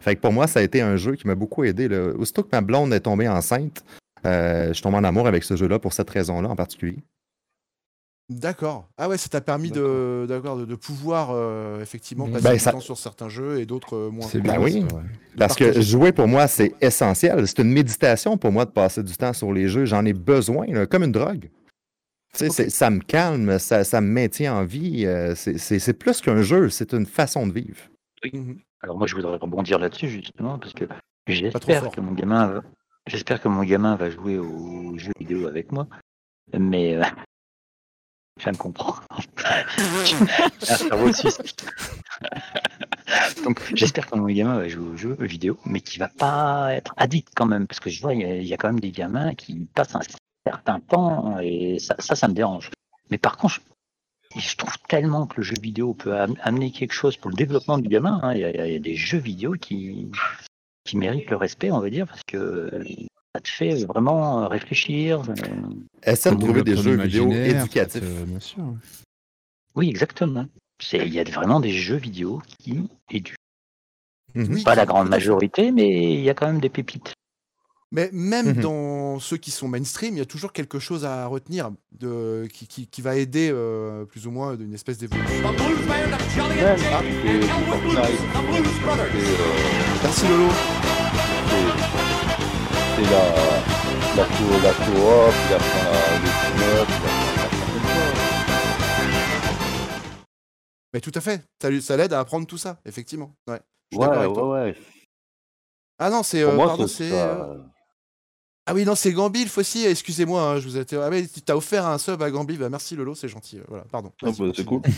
Fait que pour moi, ça a été un jeu qui m'a beaucoup aidé. là. Aussitôt que ma blonde est tombée enceinte, euh, je tombe en amour avec ce jeu-là pour cette raison-là en particulier. D'accord. Ah ouais, ça t'a permis de, d'accord, de, de pouvoir euh, effectivement passer Ben, du ça- temps sur certains jeux et d'autres euh, moins. C'est Ben bien. oui. ça, ouais. De Parce que jouer pour moi, c'est essentiel. C'est une méditation pour moi de passer du temps sur les jeux. J'en ai besoin, là, comme une drogue. Ça me calme, ça, ça me maintient en vie. euh, c'est- plus qu'un jeu, c'est une façon de vivre. Mhm. Alors moi je voudrais rebondir là-dessus justement parce que trop j'espère que mon gamin va... j'espère que mon gamin va jouer aux jeux vidéo avec moi, mais euh, [laughs] ça me comprend. [laughs] Donc j'espère que mon gamin va jouer aux jeux vidéo, mais qui va pas être addict quand même, parce que je vois il y, a- il y a quand même des gamins qui passent un certain temps et ça, ça, ça me dérange. Mais par contre, je, je trouve tellement que le jeu vidéo peut am- amener quelque chose pour le développement du gamin. hein. Il y, a- il y a des jeux vidéo qui, qui méritent le respect, on va dire, parce que ça te fait vraiment réfléchir. euh, Essaie de trouver des jeux vidéo éducatifs. te- Bien sûr. Oui, exactement. C'est- Il y a vraiment des jeux vidéo qui éduquent. Mhm. Oui, Pas la grande majorité, mais il y a quand même des pépites. Mais même Mhm. dans ceux qui sont mainstream, il y a toujours quelque chose à retenir de, qui, qui, qui va aider euh, plus ou moins d'une espèce d'évolution. Euh, Merci Lolo. C'est- la, la, co- la coop, il apprend la, le il Mais tout à fait, ça, ça l'aide à apprendre tout ça, effectivement. Ouais. Ouais, ouais, ouais. Ah non, c'est. Euh, pardon, c'est. euh, Ah oui, non, c'est Gambi, le aussi. Excusez-moi, hein, je vous ai. Ah, mais tu t'as offert un sub à Gambi. Bah, merci Lolo, c'est gentil. euh, Voilà, pardon. Ah, bah, c'est cool. [laughs]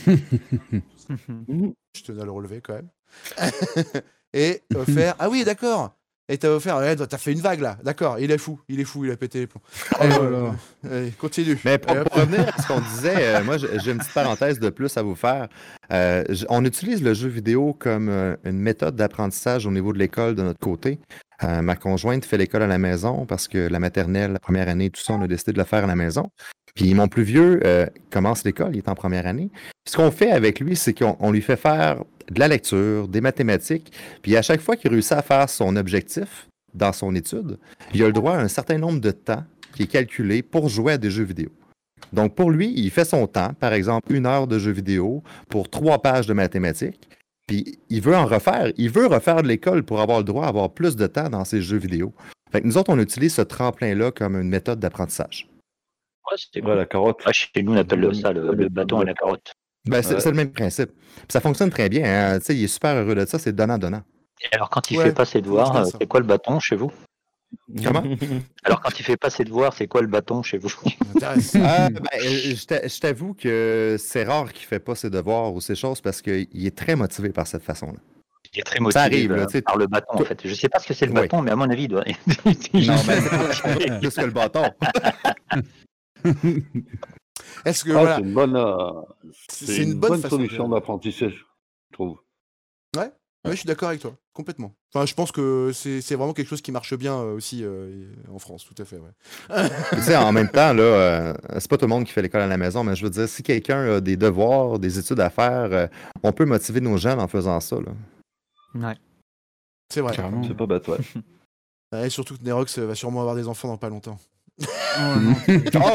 Je tenais à le relever quand même. [laughs] Et offert. Ah oui, d'accord. Et t'as offert. Ouais, t'as fait une vague là. D'accord, il est fou. Il est fou, il a pété les plombs. Allez, Oh là là. [laughs] allez, continue. Mais pour, revenir à ce qu'on disait, euh, moi j'ai une petite parenthèse de plus à vous faire. Euh, on utilise le jeu vidéo comme euh, une méthode d'apprentissage au niveau de l'école de notre côté. Euh, ma conjointe fait l'école à la maison parce que la maternelle, la première année, tout ça, on a décidé de le faire à la maison. Puis mon plus vieux euh, commence l'école, il est en première année. Ce qu'on fait avec lui, c'est qu'on on lui fait faire de la lecture, des mathématiques. Puis à chaque fois qu'il réussit à faire son objectif dans son étude, il a le droit à un certain nombre de temps qui est calculé pour jouer à des jeux vidéo. Donc, pour lui, il fait son temps, par exemple, une heure de jeux vidéo pour trois pages de mathématiques. Puis, il veut en refaire. Il veut refaire de l'école pour avoir le droit à avoir plus de temps dans ses jeux vidéo. Fait que nous autres, on utilise ce tremplin-là comme une méthode d'apprentissage. Ouais, c'était Ouais, la carotte. Ah, chez nous, on appelle ça le, le bâton et la carotte. Ben, c'est Ouais. c'est le même principe. Puis ça fonctionne très bien. hein. Tu sais, il est super heureux de ça. C'est donnant-donnant. Alors, quand il Ouais, fait pas ses devoirs, c'est quoi le bâton chez vous? Comment? [laughs] Alors, quand il fait pas ses devoirs, c'est quoi le bâton chez vous? [laughs] Ah, ben, je t'a- je t'avoue que c'est rare qu'il ne fait pas ses devoirs ou ses choses parce qu'il est très motivé par cette façon-là. Il est très motivé arrive, là, euh, tu sais. par le bâton, en fait. Je sais pas ce que c'est le Oui. bâton, mais à mon avis, il doit. Non, [laughs] mais c'est plus que le bâton. [laughs] Est-ce que Ah, voilà, c'est une bonne, euh, c'est c'est une, une bonne, bonne façon de- solution d'apprentissage, je trouve. Ouais, je suis d'accord avec toi, complètement. Enfin, je pense que c'est c'est vraiment quelque chose qui marche bien euh, aussi euh, en France, tout à fait. Ouais. tu sais, en même [laughs] temps, là, euh, c'est pas tout le monde qui fait l'école à la maison, mais je veux dire, si quelqu'un a des devoirs, des études à faire, euh, on peut motiver nos jeunes en faisant ça. Là. Ouais. C'est vrai. C'est pas bête, ouais. [laughs] Ouais, surtout que Nerox va sûrement avoir des enfants dans pas longtemps. Oh, non. [laughs]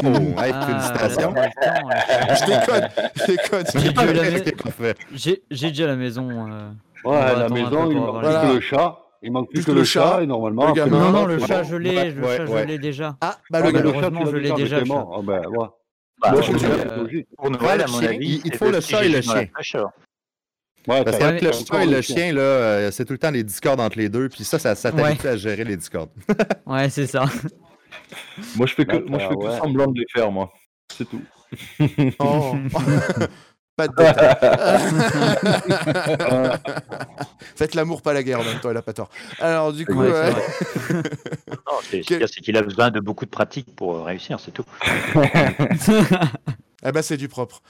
Oh, hey, Ah, félicitations. [laughs] je déconne, je déconne. J'ai Ah, déjà la déjà maison. euh, Ouais, la maison, il manque les- que le chat. Il manque plus, que, le chat, et normalement. le gamin. Non, Non, le chat, je l'ai, le ouais, chat, je l'ai déjà. Ah, bah Ah, le gars. le chat, malheureusement, je l'ai déjà. Ah, ouais. Bah, pour Ouais, Noël, le à mon chien, avis, il- faut le chat et le chien. Ouais, Parce qu'avec le chat et le le chien, là, euh, c'est tout le temps les discordes entre les deux, puis ça, ça, ça t'habitue à gérer les discordes. Ouais, c'est ça. Moi, je fais que, Bah, moi, je fais que ouais. semblant de les faire, moi. C'est tout. Oh. [laughs] pas de détails. [laughs] Faites l'amour, pas la guerre en même temps, elle a pas tort. Alors, du coup, Ouais, euh, [laughs] Quel- c'est qu'il a besoin de beaucoup de pratique pour euh, réussir, c'est tout. eh ben, c'est du propre.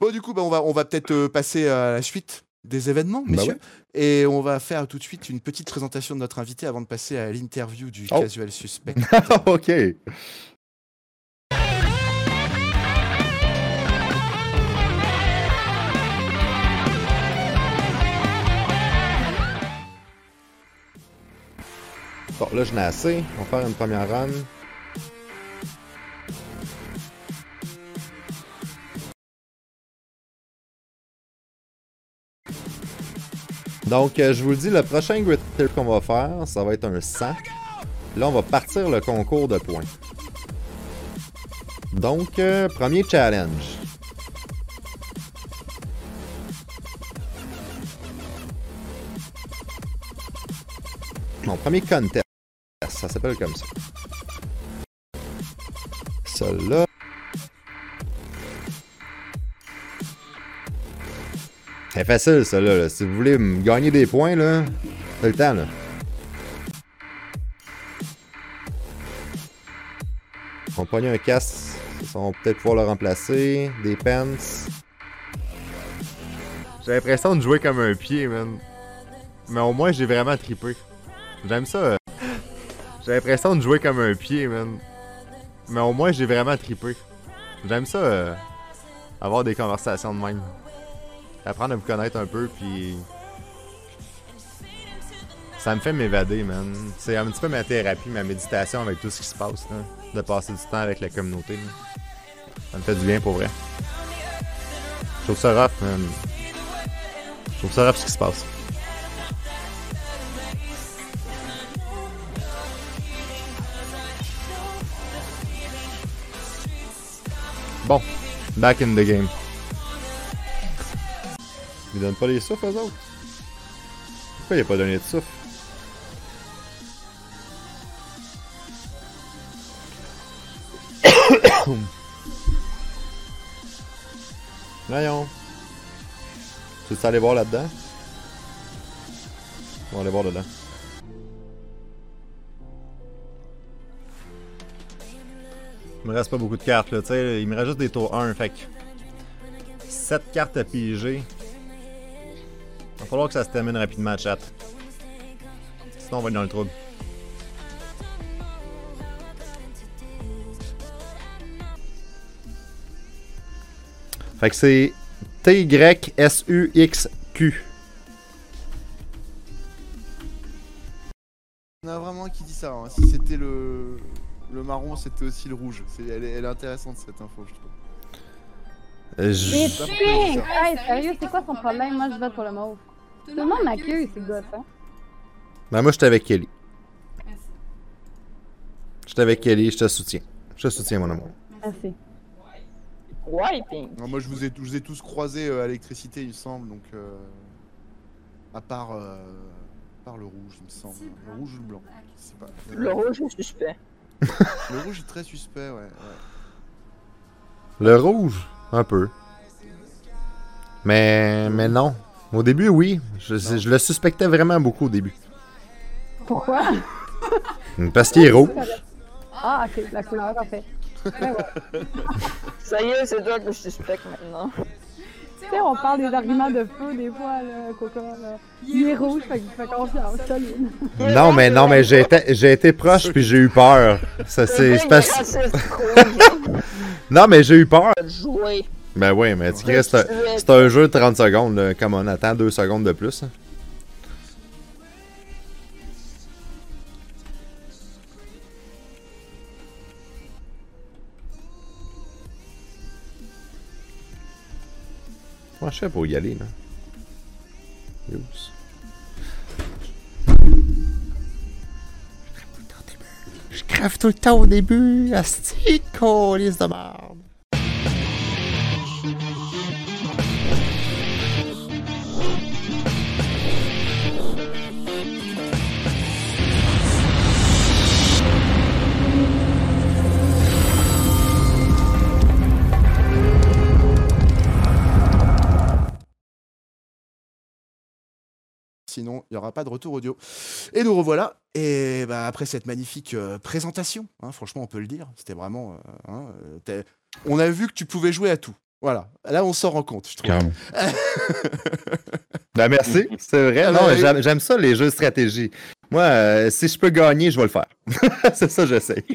bon, du coup, bah, on va, on va peut-être euh, passer à la suite des événements, Bah messieurs. Et on va faire tout de suite une petite présentation de notre invité avant de passer à l'interview du Oh. casual suspect. [laughs] ok. Bon, là, je n'ai assez. On va faire une première run. Donc, euh, je vous le dis, le prochain Grid Tip qu'on va faire, ça va être un 100. Là, on va partir le concours de points. Donc, euh, premier challenge. Mon premier contest. Ça s'appelle comme ça. Celui-là. C'est facile, ça, là, là. Si vous voulez gagner des points, là, c'est le temps, là. On pogne un casque. On va peut-être pouvoir le remplacer. Des pants. J'ai l'impression de jouer comme un pied, man. Mais au moins, j'ai vraiment trippé. J'aime ça. J'ai l'impression de jouer comme un pied, man. Mais au moins, j'ai vraiment trippé. J'aime ça. euh, avoir des conversations de même. Apprendre à vous connaître un peu, puis. Ça me fait m'évader, man. C'est un petit peu ma thérapie, ma méditation avec tout ce qui se passe, là. De passer du temps avec la communauté, là. Ça me fait du bien pour vrai. Je trouve ça rough, man. Je trouve ça rough ce qui se passe. Bon, back in the game. Ils donnent pas les souffles aux autres? Pourquoi il a pas donné de souffle? [coughs] Voyons. Tu veux aller voir là-dedans? On va aller voir dedans. Il me reste pas beaucoup de cartes là, tu sais, il me reste juste des tours 1, fait que 7 cartes à piger. Va falloir que ça se termine rapidement, chat. Sinon, on va être dans le trouble. Fait que c'est T-Y-S-U-X-Q. Il y en a vraiment un qui dit ça. hein. Si c'était le... le marron, c'était aussi le rouge. Elle, est... elle est intéressante cette info, je trouve. Euh, Mais Hey, sérieux, c'est quoi son problème? Moi, je vote pour le mauve. Tout le monde m'accueille, c'est gosse, hein? Ben moi, j'étais avec Kelly. J'étais avec Kelly, je te soutiens. Je te soutiens, mon amour. Merci. Ouais. Non, moi, je vous ai, je vous ai tous croisés euh, à l'électricité, il me semble. Donc, euh, à part, euh, à part le rouge, il me semble. Le rouge ou le blanc? pas. Le rouge est suspect. Le rouge est très suspect, ouais. ouais. Le rouge, un peu. Mais, mais non. Au début, oui. Je, je le suspectais vraiment beaucoup au début. Pourquoi? Parce qu'il est rouge. Ah, ok, la couleur. Ben ouais. [laughs] Ça y est, c'est toi que je suspecte maintenant. Tu sais, on parle des arguments de feu des fois, là, Coca. Là. Il est rouge, fait que je fais confiance, solide. Non, mais non, mais j'ai été, j'ai été proche puis j'ai eu peur. Ça, c'est, parce-. [laughs] Non, mais j'ai eu peur. jouer. Ben oui, mais tu sais, c'est un, c'est un jeu de 30 secondes. Là. Comme on attend 2 secondes de plus. hein. Moi, je sais pas où y aller, là. Oups. Je crève tout le temps au début. Asti, colis de merde. Sinon, il n'y aura pas de retour audio. Et nous revoilà. Et bah, après cette magnifique euh, présentation, hein, franchement, on peut le dire, c'était vraiment. euh, hein, euh, on a vu que tu pouvais jouer à tout. Voilà. Là, on s'en rend compte, je trouve. Carrément. [laughs] Ben merci, c'est vrai. Ah, non, j'aime, j'aime ça, les jeux de stratégie. Moi, euh, si je peux gagner, je vais le faire. [laughs] c'est ça, j'essaie. [laughs]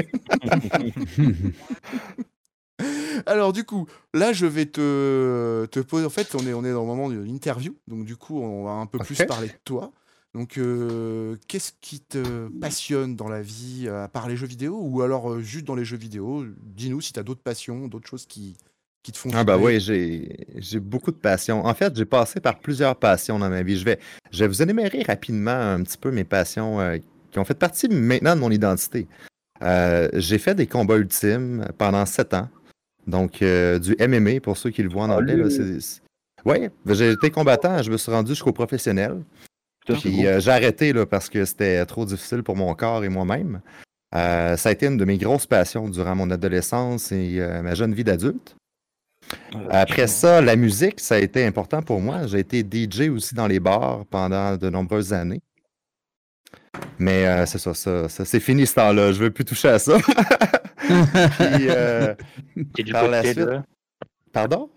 Alors, du coup, là, je vais te, te poser. En fait, on est, on est dans le moment d'une interview. Donc, du coup, on va un peu plus parler de toi. Donc, euh, qu'est-ce qui te passionne dans la vie, euh, à part les jeux vidéo Ou alors euh, juste dans les jeux vidéo? Dis-nous si tu as d'autres passions, d'autres choses qui, qui te font. Ah bah vibrer. oui, j'ai, j'ai beaucoup de passions. En fait, j'ai passé par plusieurs passions dans ma vie. Je vais, je vais vous énumérer rapidement un petit peu mes passions euh, qui ont fait partie maintenant de mon identité. J'ai fait des combats ultimes pendant sept ans. Donc, euh, du MMA, pour ceux qui le voient en anglais. c'est- Ouais, j'ai été combattant, je me suis rendu jusqu'au professionnel. Puis euh, j'ai arrêté là, parce que c'était trop difficile pour mon corps et moi-même. Euh, ça a été une de mes grosses passions durant mon adolescence et ma jeune vie d'adulte. Après ça, la musique, ça a été important pour moi. J'ai été DJ aussi dans les bars pendant de nombreuses années. Mais c'est ça, ça, ça c'est fini ce temps-là. Je veux plus toucher à ça. [laughs] Puis, euh, Et du par la suite- de... Pardon?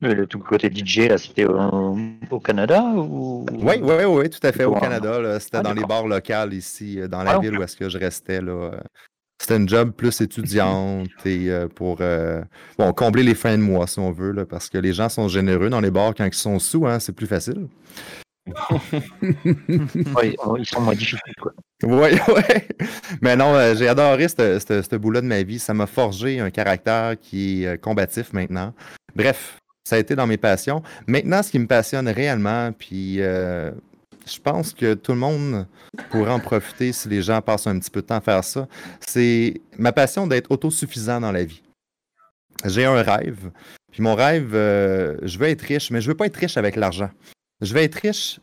Le, le tout côté DJ, là, c'était au, au Canada ou... Oui, oui, oui, tout à fait. Au. Canada, c'était Ah, dans les bars locales ici, euh, dans la Ah, ville où est-ce que je restais. Là. euh, C'était une job plus étudiante et euh, pour euh, bon, combler les fins de mois, si on veut, là, parce que les gens sont généreux dans les bars quand ils sont sous, hein, c'est plus facile. [laughs] Ouais, ils- ils sont moins quoi. Oui, [laughs] oui. Mais non, euh, j'ai adoré ce bout-là de ma vie. Ça m'a forgé un caractère qui est euh, combatif maintenant. Bref, ça a été dans mes passions. Maintenant, ce qui me passionne réellement, puis euh, je pense que tout le monde pourrait en profiter si les gens passent un petit peu de temps à faire ça, c'est ma passion d'être autosuffisant dans la vie. J'ai un rêve. Puis mon rêve, je veux être riche, mais je veux pas être riche avec l'argent. Je veux être riche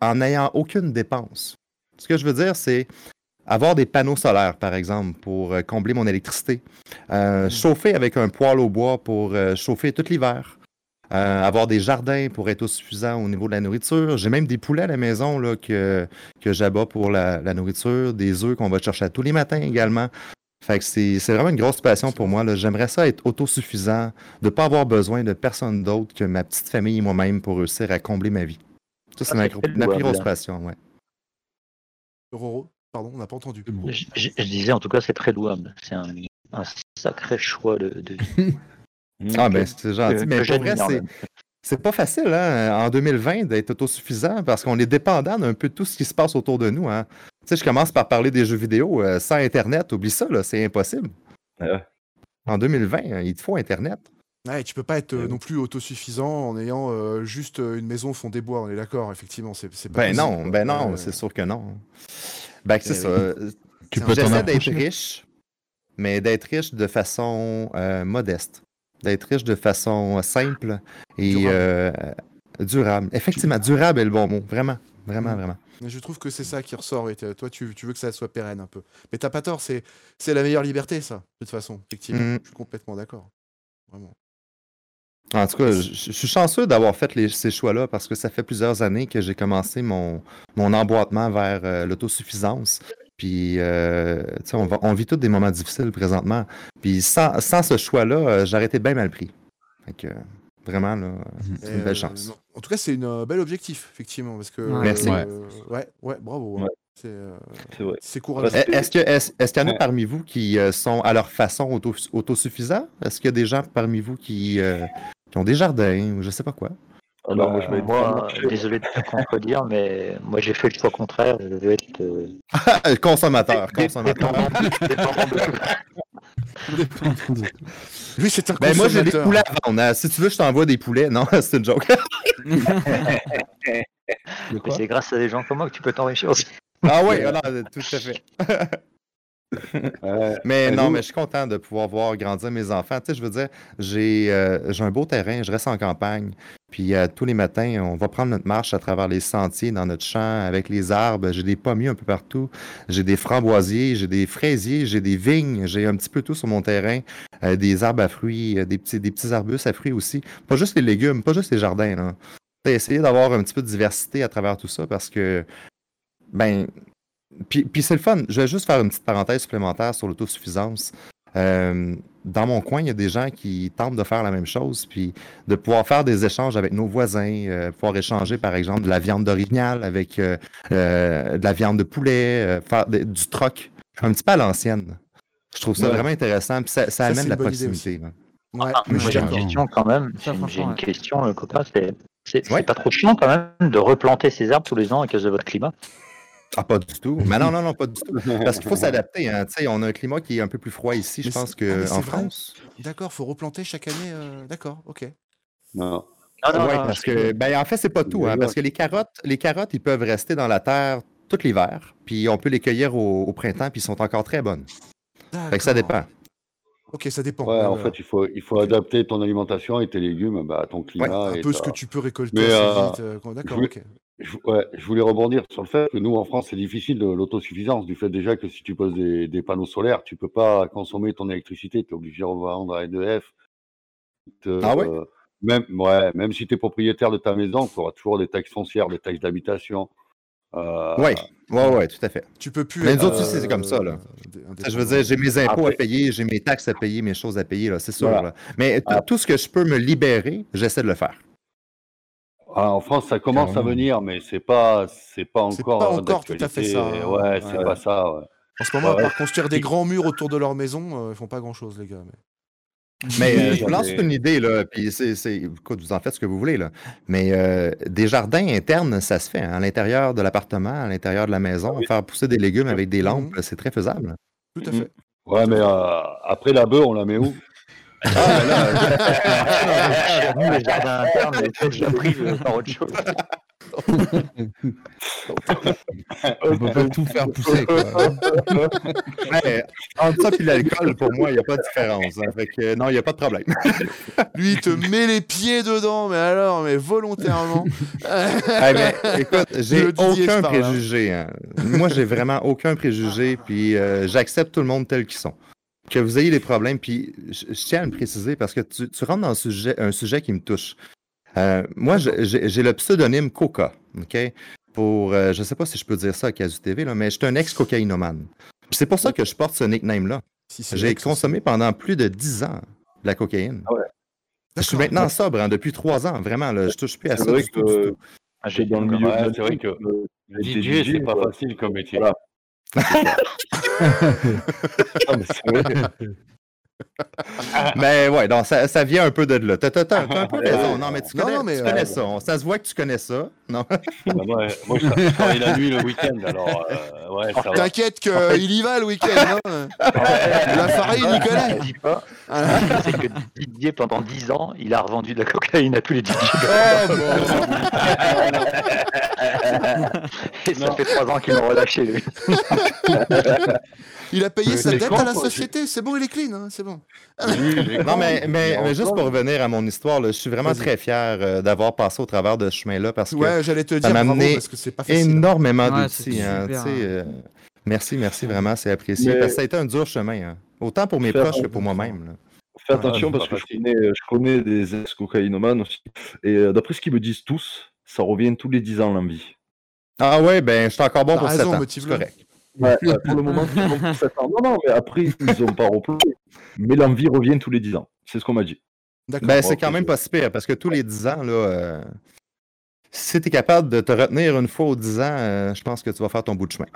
en n'ayant aucune dépense. Ce que je veux dire, c'est avoir des panneaux solaires, par exemple, pour euh, combler mon électricité. Euh, Chauffer avec un poêle au bois pour euh, chauffer tout l'hiver. Euh, avoir des jardins pour être suffisant au niveau de la nourriture. J'ai même des poulets à la maison là, que, que j'abats pour la, la nourriture, des œufs qu'on va chercher à tous les matins également. Fait que c'est vraiment une grosse passion pour moi. J'aimerais ça être autosuffisant, de ne pas avoir besoin de personne d'autre que ma petite famille et moi-même pour réussir à combler ma vie. Ça, c'est Ah, ma, plus grosse passion, ouais. Roro, pardon, on n'a pas entendu. Je, je- je disais, en tout cas, c'est très louable. C'est un, un sacré choix de, de vie. [laughs] Ah ben c'est gentil. que- Mais que pour vrai, c'est pas facile hein, en 2020 d'être autosuffisant parce qu'on est dépendant d'un peu de tout ce qui se passe autour de nous. Hein. Tu sais, je commence par parler des jeux vidéo. euh, sans Internet, oublie ça, là, c'est impossible. Ouais. En 2020, hein, il te faut Internet. Ouais, tu peux pas être euh, oui. non plus autosuffisant en ayant euh, juste euh, une maison au fond des bois, on est d'accord, effectivement, c'est c'est pas Ben possible, non, quoi. ben non, Euh, c'est sûr que non. Ben c'est Eh ça. euh, Tu peux J'essaie d'être approcher. riche, mais d'être riche de façon euh, modeste. D'être riche de façon simple et Durable. euh, durable. Effectivement, durable est le bon mot. Vraiment, vraiment, Mm. vraiment. Je trouve que c'est ça qui ressort. Et toi, tu, tu veux que ça soit pérenne un peu. Mais t'as pas tort, c'est la meilleure liberté, ça, de toute façon. Effectivement, Mm. je suis complètement d'accord. Vraiment. En tout cas, je, je suis chanceux d'avoir fait les- ces choix-là parce que ça fait plusieurs années que j'ai commencé mon, mon emboîtement vers euh, l'autosuffisance. Puis, euh, tu sais, on, va- on vit tous des moments difficiles présentement. Puis, sans, sans ce choix-là, euh, j'aurais été bien mal pris. Fait que, vraiment, là, c'est Et, une belle euh, chance. non. En tout cas, c'est un bel objectif, effectivement, parce que. Ouais. Merci. euh, ouais, ouais, bravo. hein. C'est euh, C'est c'est courageux. Est-ce que- est-ce- est-ce qu'il y en a Ouais. parmi vous qui euh, sont à leur façon auto- autosuffisants? Est-ce qu'il y a des gens parmi vous qui, euh, qui ont des jardins ou je sais pas quoi? Alors, moi, je être moi, désolé de te contredire, mais moi j'ai fait le choix contraire. Je veux être euh, [laughs] consommateur, consommateur. [laughs] [laughs] Lui, c'est un Ben moi j'ai des poulets à vendre. hein. Si tu veux, je t'envoie des poulets. Non, [laughs] c'est une joke. [laughs] C'est grâce à des gens comme moi que tu peux t'enrichir aussi. ah oui, tout à fait. Ouais. [laughs] Mais non, mais je suis content de pouvoir voir grandir mes enfants. Tu sais, je veux dire, j'ai euh, un beau terrain, je reste en campagne. Puis euh, tous les matins, on va prendre notre marche à travers les sentiers dans notre champ avec les arbres. J'ai des pommiers un peu partout. J'ai des framboisiers, j'ai des fraisiers, j'ai des vignes. J'ai un petit peu tout sur mon terrain. Euh, des arbres à fruits, euh, des petits, des petits arbustes à fruits aussi. Pas juste les légumes, pas juste les jardins. Là. Essayer d'avoir un petit peu de diversité à travers tout ça parce que, ben, puis, puis c'est le fun. Je vais juste faire une petite parenthèse supplémentaire sur l'autosuffisance. Euh, dans mon coin, il y a des gens qui tentent de faire la même chose, puis de pouvoir faire des échanges avec nos voisins, euh, pouvoir échanger, par exemple, de la viande d'orignal avec euh, euh, de la viande de poulet, euh, faire de- du troc, un petit peu à l'ancienne. Je trouve ça Ouais. vraiment intéressant, puis ça, ça Ça, amène la proximité. Ouais, Ah, moi j'ai une question quand même. J'ai une- question, copain. C'est c'est- Ouais. c'est pas trop chiant quand même de replanter ces arbres tous les ans à cause de votre climat? Ah, pas du tout. Mais non, non, non, pas du tout. [laughs] Parce qu'il faut s'adapter. Hein. Tu sais, On a un climat qui est un peu plus froid ici, je pense, ah, qu'en? France. D'accord, faut replanter chaque année. euh, D'accord, ok. Non. Non, non, Ouais, non, parce que, ben, en fait, c'est pas tout, hein, parce que les carottes, les carottes, ils peuvent rester dans la terre tout l'hiver, puis on peut les cueillir au, au printemps, puis ils sont encore très bonnes. Fait que ça dépend. Ok, ça dépend. Ouais, en ouais. fait, il faut, il faut adapter ton alimentation et tes légumes bah, à ton climat. un et peu ce que tu peux récolter euh, euh, D'accord. Je, ouais, je voulais rebondir sur le fait que nous, en France, c'est difficile de l'autosuffisance, du fait déjà que si tu poses des, des panneaux solaires, tu peux pas consommer ton électricité, tu es obligé de revendre à EDF. Ah ouais? euh, même, ouais, même si tu es propriétaire de ta maison, tu auras toujours des taxes foncières, des taxes d'habitation. Euh, Oui, ouais, ouais, tout à fait. Tu peux plus. Mais nous autres euh, aussi, c'est comme ça, là. Je veux dire, j'ai mes impôts Après- à payer, j'ai mes taxes à payer, mes choses à payer, là, c'est sûr. Voilà. là. Mais Ah. tout ce que je peux me libérer, j'essaie de le faire. ah, en France, ça commence à venir, mais c'est pas, c'est pas C'est encore. pas encore tout à fait d'actualité. ça, hein. Ouais, c'est Ouais. pas ça. Ouais. En ce moment, à part construire des grands murs autour de leur maison, euh, ils font pas grand chose, les gars. mais- Mais euh, [laughs] je Oui, vous lance une idée, là, puis c'est, c'est- écoute, vous en faites ce que vous voulez, là. Mais euh, des jardins internes, ça se fait, hein, à l'intérieur de l'appartement, à l'intérieur de la maison, faire pousser des légumes avec des lampes, c'est très faisable. Tout à fait. Ouais, mais euh, après la bœuf, on la met où? [laughs] Ah, là, Nous, [laughs] les jardins internes, mais l'ai pris euh, par autre chose. On peut pas tout faire pousser, quoi. [laughs] ouais, entre ça et l'alcool, pour moi, il n'y a pas de différence. hein. Fait que, non, il n'y a pas de problème. [laughs] Lui, il te met les pieds dedans, mais alors, mais volontairement. Ah, [laughs] mais, écoute, j'ai aucun préjugé. hein. Moi, j'ai vraiment aucun préjugé, puis euh, j'accepte tout le monde tel qu'ils sont. Que vous ayez des problèmes, puis je, je tiens à le préciser parce que tu, tu rentres dans un sujet, un sujet qui me touche. Euh, moi, j'ai le pseudonyme Coca, OK? Pour, euh, je sais pas si je peux dire ça à Casu TV, là, mais je suis un ex-cocaïnomane. C'est pour ça que je porte ce nickname-là. Si c'est J'ai consommé pendant plus de 10 ans de la cocaïne. Ah ouais. Je suis maintenant sobre hein, depuis 3 ans, vraiment. Là, je touche plus à C'est ça vrai tout, du que. Ah, j'ai dans le milieu Ouais, c'est vrai que euh, DJ, c'est pas facile comme métier. Voilà. [laughs] Ah, mais c'est vrai. [laughs] Mais ouais, donc ça, ça vient un peu de là. T'as un peu [laughs] raison. Non, mais tu connais, non, mais, tu connais euh, ça. Ça se voit que tu connais ça. Non. Bah, moi, moi, je je travaille la nuit le week-end, alors euh, ouais. T'inquiète qu'il y va le week-end. hein. La farine, il Je connaît. Ah, c'est que Didier, pendant 10 ans, il a revendu de la cocaïne à tous les DJ. Oh, Et ça fait 3 ans qu'ils l'ont relâché, lui. Il a payé sa dette à la société. C'est bon, il est clean. hein, C'est bon. Non, mais, mais, mais juste pour revenir à mon histoire, là, je suis vraiment très fier euh, d'avoir passé au travers de ce chemin-là parce que Ouais, j'allais te ça dire m'a bravo amené parce que c'est pas facile. énormément Ouais, d'outils. c'est hein, hein. euh, merci, merci vraiment, c'est apprécié. Mais- Parce que ça a été un dur chemin. hein. Autant pour mes Faire- proches que pour moi-même. Fais attention c'est parce que je connais, je connais des ex-cocaïnomanes aussi. Et euh, d'après ce qu'ils me disent tous, ça revient tous les 10 ans l'envie. Ah ouais, ben je suis encore bon pour 7 raison, ans. C'est correct. Ouais, pour le moment, ils ont 7 ans. Non, non, mais après, ils n'ont pas replongé. Mais l'envie revient tous les 10 ans. C'est ce qu'on m'a dit. Ben, Bon, c'est quand même pas si pire parce que tous les 10 ans, là, euh, si tu es capable de te retenir une fois aux 10 ans, euh, je pense que tu vas faire ton bout de chemin.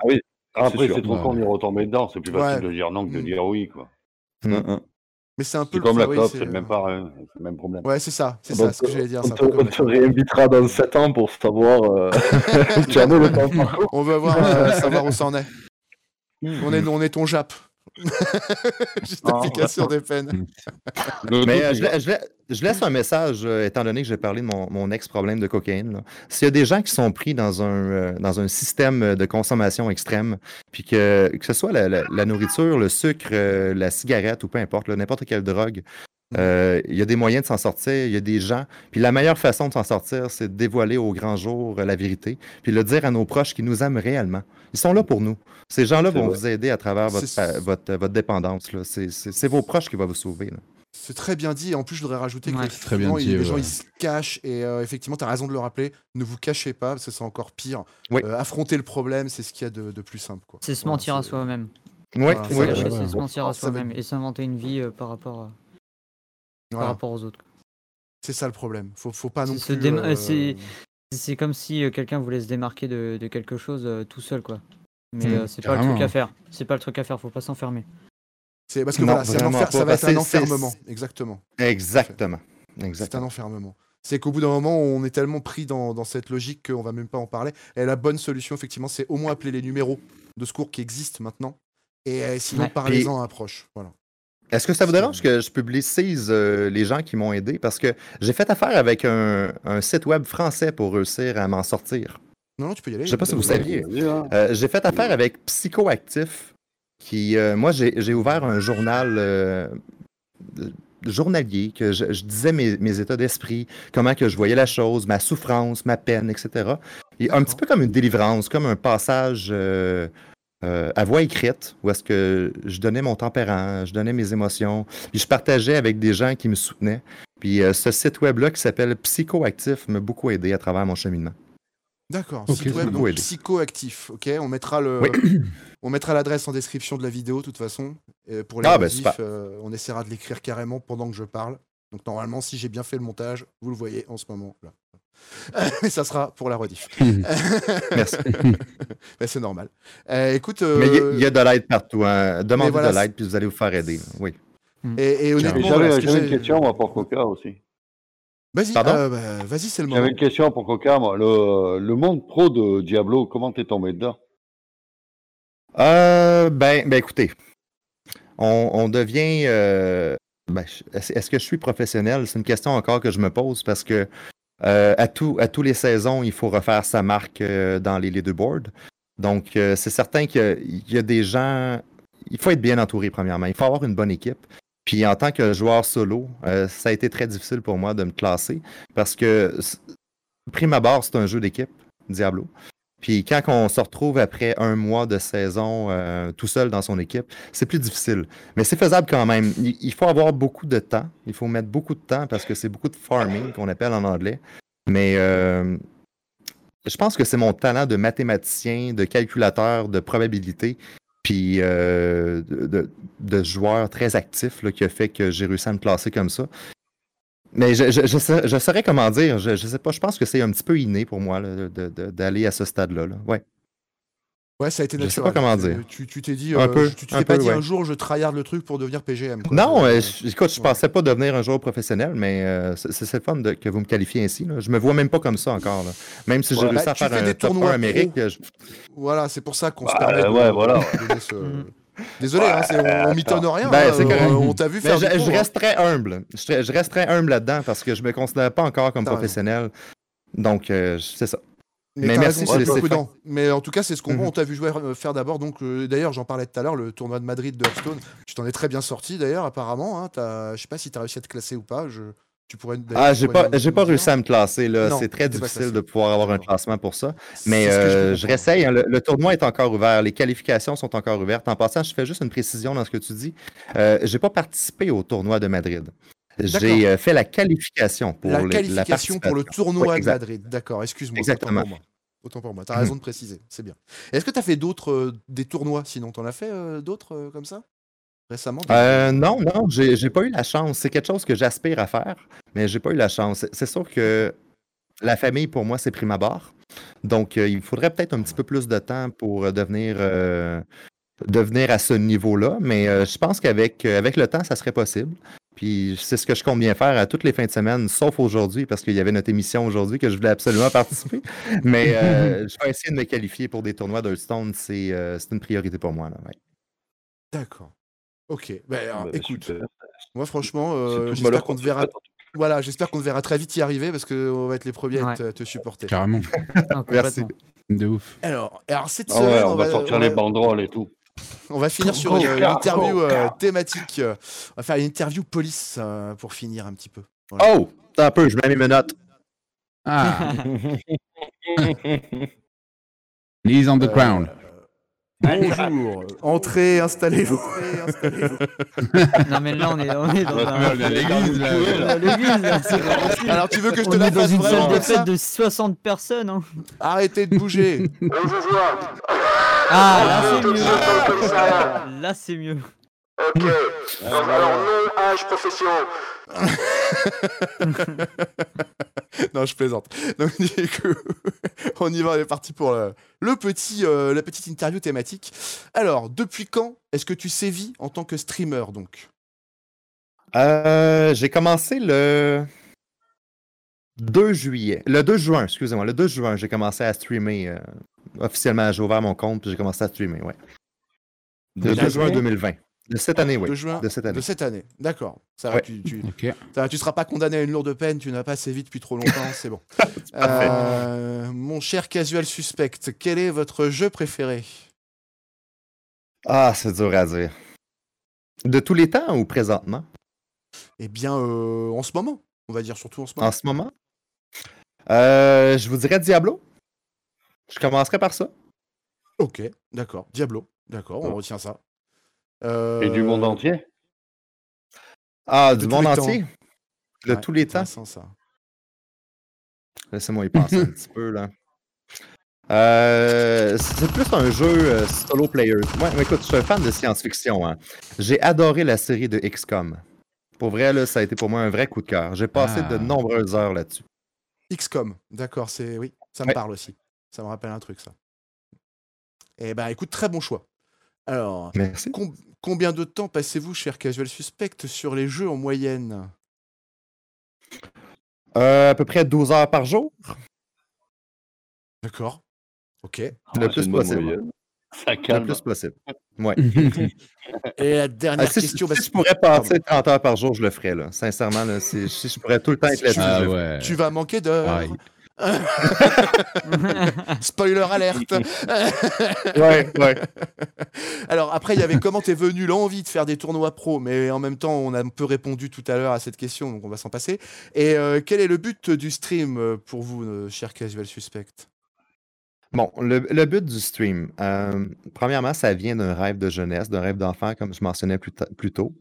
Après, sûr. c'est trop con d'y retomber dedans. C'est plus facile Ouais. de dire non que de Mm. dire oui. quoi. Mm. Hein, hein. Mais c'est un peu C'est le comme la oui, clope, c'est- le même pareil, c'est le même problème. Ouais, c'est ça. C'est ça, ce que j'allais dire. On te, on te réinvitera dans 7 ans pour savoir. Euh... tu en es le temps par contre. On veut voir, euh, savoir où ça en est. On est, on est ton Jap. [laughs] Justification des peines. [laughs] Mais euh, je, la- je la- je laisse un message, euh, étant donné que j'ai parlé de mon, mon ex-problème de cocaïne. S'il y a des gens qui sont pris dans un, euh, dans un système de consommation extrême, puis que, que ce soit la, la- la nourriture, le sucre, euh, la cigarette ou peu importe, n'importe quelle drogue, euh, il y a des moyens de s'en sortir, il y a des gens. Puis la meilleure façon de s'en sortir, c'est de dévoiler au grand jour euh, la vérité, puis le dire à nos proches qui nous aiment réellement. Ils sont là pour nous. Ces gens-là vont vrai. vous aider à travers votre, pa- votre, votre dépendance. C'est vos proches qui vont vous sauver. là. C'est très bien dit. Et en plus, je voudrais rajouter Ouais. que très bien dit, les gens ils se cachent. Et euh, effectivement, tu as raison de le rappeler. Ne vous cachez pas, parce que c'est encore pire. Oui. Euh, affronter le problème, c'est ce qu'il y a de, de plus simple. C'est se Voilà, mentir à soi-même. Oui, Voilà, oui. c'est ouais. se mentir à va soi-même et s'inventer une vie euh, par rapport, à- par rapport aux autres. C'est ça le problème. Faut, faut pas non plus. déma- euh, c'est- comme si euh, quelqu'un voulait se démarquer de, de quelque chose euh, tout seul, quoi. Mais Mm, euh, c'est pas le truc à faire. C'est pas le truc à faire, faut pas s'enfermer. C'est parce que Non, voilà, vraiment enfer- ça va être un enfermement. Exactement. Exactement. C'est un enfermement. C'est qu'au bout d'un moment, on est tellement pris dans, dans cette logique qu'on va même pas en parler. Et la bonne solution, effectivement, c'est au moins appeler les numéros de secours qui existent maintenant. Et euh, sinon, Ouais. parlez-en à un proche. Voilà. Est-ce que ça vous dérange que je publicise euh, les gens qui m'ont aidé? Parce que j'ai fait affaire avec un, un site web français pour réussir à m'en sortir. Non, non, tu peux y aller. Je sais pas si vous saviez. Hein. Euh, j'ai fait affaire avec Psychoactif, qui, euh, moi, j'ai ouvert un journal journalier, que je, je disais mes, mes états d'esprit, comment que je voyais la chose, ma souffrance, ma peine, etc. Et un petit peu comme une délivrance, comme un passage euh, à voix écrite, où est-ce que je donnais mon tempérament, je donnais mes émotions, puis je partageais avec des gens qui me soutenaient. Puis euh, ce site web-là qui s'appelle Psychoactif m'a beaucoup aidé à travers mon cheminement. D'accord, Ok, site web donc aidé. psychoactif. Ok, on mettra le, Oui. [clears throat] on mettra l'adresse en description de la vidéo de toute façon. Et pour les Ah, ben, euh, on essaiera de l'écrire carrément pendant que je parle. Donc normalement, si j'ai bien fait le montage, vous le voyez en ce moment là. [laughs] Mais ça sera pour la rediff. [laughs] [laughs] Merci. Ben, c'est normal. Euh, écoute, Mais il y a- euh, il y, a de l'aide partout. Hein. Demandez voilà, de l'aide, puis vous allez vous faire aider. Oui. et, et honnêtement, J'avais que une question moi, pour Coca aussi. Vas-y, Pardon? euh, bah, vas-y, c'est le moment. J'avais une question pour Coca. Moi. Le, le monde pro de Diablo, comment t'es tombé dedans? Euh, ben, ben, écoutez, on, on devient. euh, ben, est-ce que je suis professionnel? C'est une question encore que je me pose parce que euh, à, tous les saisons, il faut refaire sa marque euh, dans les leaderboards. Donc, euh, c'est certain qu'il y a des gens. Il faut être bien entouré, premièrement. Il faut avoir une bonne équipe. Puis, en tant que joueur solo, ça a été très difficile pour moi de me classer parce que, prime abord, c'est un jeu d'équipe, Diablo. Puis quand on se retrouve après un mois de saison euh, tout seul dans son équipe, c'est plus difficile. Mais c'est faisable quand même. Il, faut avoir beaucoup de temps. Il faut mettre beaucoup de temps parce que c'est beaucoup de farming qu'on appelle en anglais. Mais euh, je pense que c'est mon talent de mathématicien, de calculateur, de probabilité, puis euh, de, joueur très actif qui a fait que j'ai réussi à me classer comme ça. Mais je, je, je, sais- je saurais comment dire. Je, je sais pas. Je pense que c'est un petit peu inné pour moi d'aller à ce stade-là. là. Ouais. Ouais, ça a été Je sais naturel. pas comment dire. Tu tu t'es dit, Un euh, peu, tu t'es pas peu, dit ouais. un jour je tryhard le truc pour devenir PGM. quoi. Non, Euh, euh, je- écoute, je ouais. pensais pas devenir un joueur professionnel, mais euh, c'est le fun de- que vous me qualifiez ainsi. Là. Je me vois même pas comme ça encore. là. Même si j'ai réussi à faire un des top tournois 1 Amérique, je- Voilà, c'est pour ça qu'on se permet de, ouais, voilà. de donner ce- Désolé, hein, c'est- on, on mitonne rien. Ben, hein, euh, on t'a vu faire. je, je hein. reste très humble. Je, reste très humble là-dedans parce que je me considère pas encore comme professionnel. Donc, euh, c'est ça. Mais, merci, raison, c'est- prudent. Mais en tout cas, c'est ce qu'on Mhm. On t'a vu jouer, euh, faire d'abord. Donc, euh, d'ailleurs, j'en parlais tout à l'heure, le tournoi de Madrid de Hearthstone. Tu t'en es très bien sorti, d'ailleurs, apparemment. Hein, je sais pas si tu as réussi à te classer ou pas. Je... Tu pourrais. Ah, tu j'ai pas, j'ai pas réussi à me classer. là. C'est très difficile de pouvoir avoir un classement pour ça. Mais je euh, je réessaye. hein. le, le tournoi est encore ouvert. Les qualifications sont encore ouvertes. En passant, je fais juste une précision dans ce que tu dis. Euh, j'ai pas participé au tournoi de Madrid. J'ai euh, fait la qualification pour la le- qualification pour le tournoi de. Madrid. D'accord, excuse-moi. Exactement. Autant pour moi. Autant pour moi. T'as raison de préciser. C'est bien. Est-ce que t'as fait d'autres euh, des tournois sinon? T'en as fait d'autres comme ça? Récemment des- Euh, non, non, j'ai pas eu la chance. C'est quelque chose que j'aspire à faire, mais j'ai pas eu la chance. C'est- sûr que la famille, pour moi, c'est prime abord. Donc, euh, il faudrait peut-être un petit peu plus de temps pour euh, devenir, euh, devenir à ce niveau-là, mais euh, je pense qu'avec euh, avec le temps, ça serait possible. Puis c'est ce que je compte bien faire à toutes les fins de semaine, sauf aujourd'hui, parce qu'il y avait notre émission aujourd'hui que je voulais absolument [laughs] participer. Mais euh, [laughs] je vais essayer de me qualifier pour des tournois d'Hearthstone. C'est euh, c'est une priorité pour moi. Ouais. D'accord. Ok. Ben, alors, Bah, écoute, super. moi franchement, euh, j'espère qu'on te verra. Voilà, j'espère qu'on te verra très vite y arriver parce qu'on va être les premiers à Ouais. te, te supporter. Carrément. [laughs] Merci. De ouf. Alors, alors cette Ah semaine, ouais, on, on va sortir les on banderoles et tout. on va finir sur une, une interview euh, thématique. euh, On va faire une interview police euh, pour finir un petit peu. Voilà. Oh, attends un peu, je mets mes menottes. Ah, [laughs] knees on the Euh, ground. Bonjour, entrez, installez-vous. [laughs] Non, mais là, on est, on est dans un- on est à l'église, là. L'église. Alors, tu veux que je te On la dans une salle de fête de 60 personnes. Hein. Arrêtez de bouger. [laughs] Ah, là, c'est mieux. Là, c'est mieux. Ok. Alors, nom, âge, profession. [laughs] non, je plaisante. Donc, du coup, on y va, on est parti pour le, le petit, euh, la petite interview thématique. Alors, depuis quand est-ce que tu sévis en tant que streamer, donc? Euh, j'ai commencé le 2 juillet. Le 2 juin, excusez-moi. Le 2 juin, j'ai commencé à streamer. euh, officiellement, j'ai ouvert mon compte puis j'ai commencé à streamer, ouais. Le De 2 juin l'année 2020. De cette année, oui. De juin De cette année. De cette année, d'accord. Ça va, Ouais. tu, tu, ça va, tu seras pas condamné à une lourde peine, tu n'as pas sévi depuis trop longtemps, c'est bon. [laughs] Euh, mon cher casual suspect, quel est votre jeu préféré? Ah, c'est dur à dire. De tous les temps ou présentement? Eh bien, euh, en ce moment, on va dire surtout en ce moment. En ce moment? Euh, je vous dirais Diablo. Je commencerai par ça. Ok, d'accord. Diablo, d'accord, on retient ça. Euh, Et du monde entier? Ah, du monde entier? De ouais, tous les temps? ça. Laissez-moi y penser un [laughs] petit peu, là. Euh, c'est plus un jeu euh, solo player. Moi, écoute, je suis un fan de science-fiction. hein. J'ai adoré la série de XCOM. Pour vrai, là, ça a été pour moi un vrai coup de cœur. J'ai passé Ah. de nombreuses heures là-dessus. XCOM, d'accord, c'est oui, ça me Ouais. parle aussi. Ça me rappelle un truc, ça. Eh ben, écoute, très bon choix. Alors, Merci. com- combien de temps passez-vous, cher Casual Suspect, sur les jeux en moyenne? Euh, à peu près 12 heures par jour. D'accord. Ok. Le Ah, c'est plus possible. Ça Le calme. plus possible. Ouais. Et la dernière Ah, si, question. si bah, je pourrais passer 30 heures par jour, je le ferais. Là. Sincèrement, là, si, si je pourrais tout le temps être là-dessus. Ah le ouais. Tu vas manquer d'heures? [laughs] Spoiler alerte. [laughs] Ouais, ouais. Alors après, il y avait comment t'es venu l'envie de faire des tournois pro, mais en même temps, on a un peu répondu tout à l'heure à cette question, donc on va s'en passer. Et euh, quel est le but du stream euh, pour vous, euh, cher Casual Suspect? Bon, le, le but du stream, euh, premièrement, ça vient d'un rêve de jeunesse, d'un rêve d'enfant, comme je mentionnais plus tôt.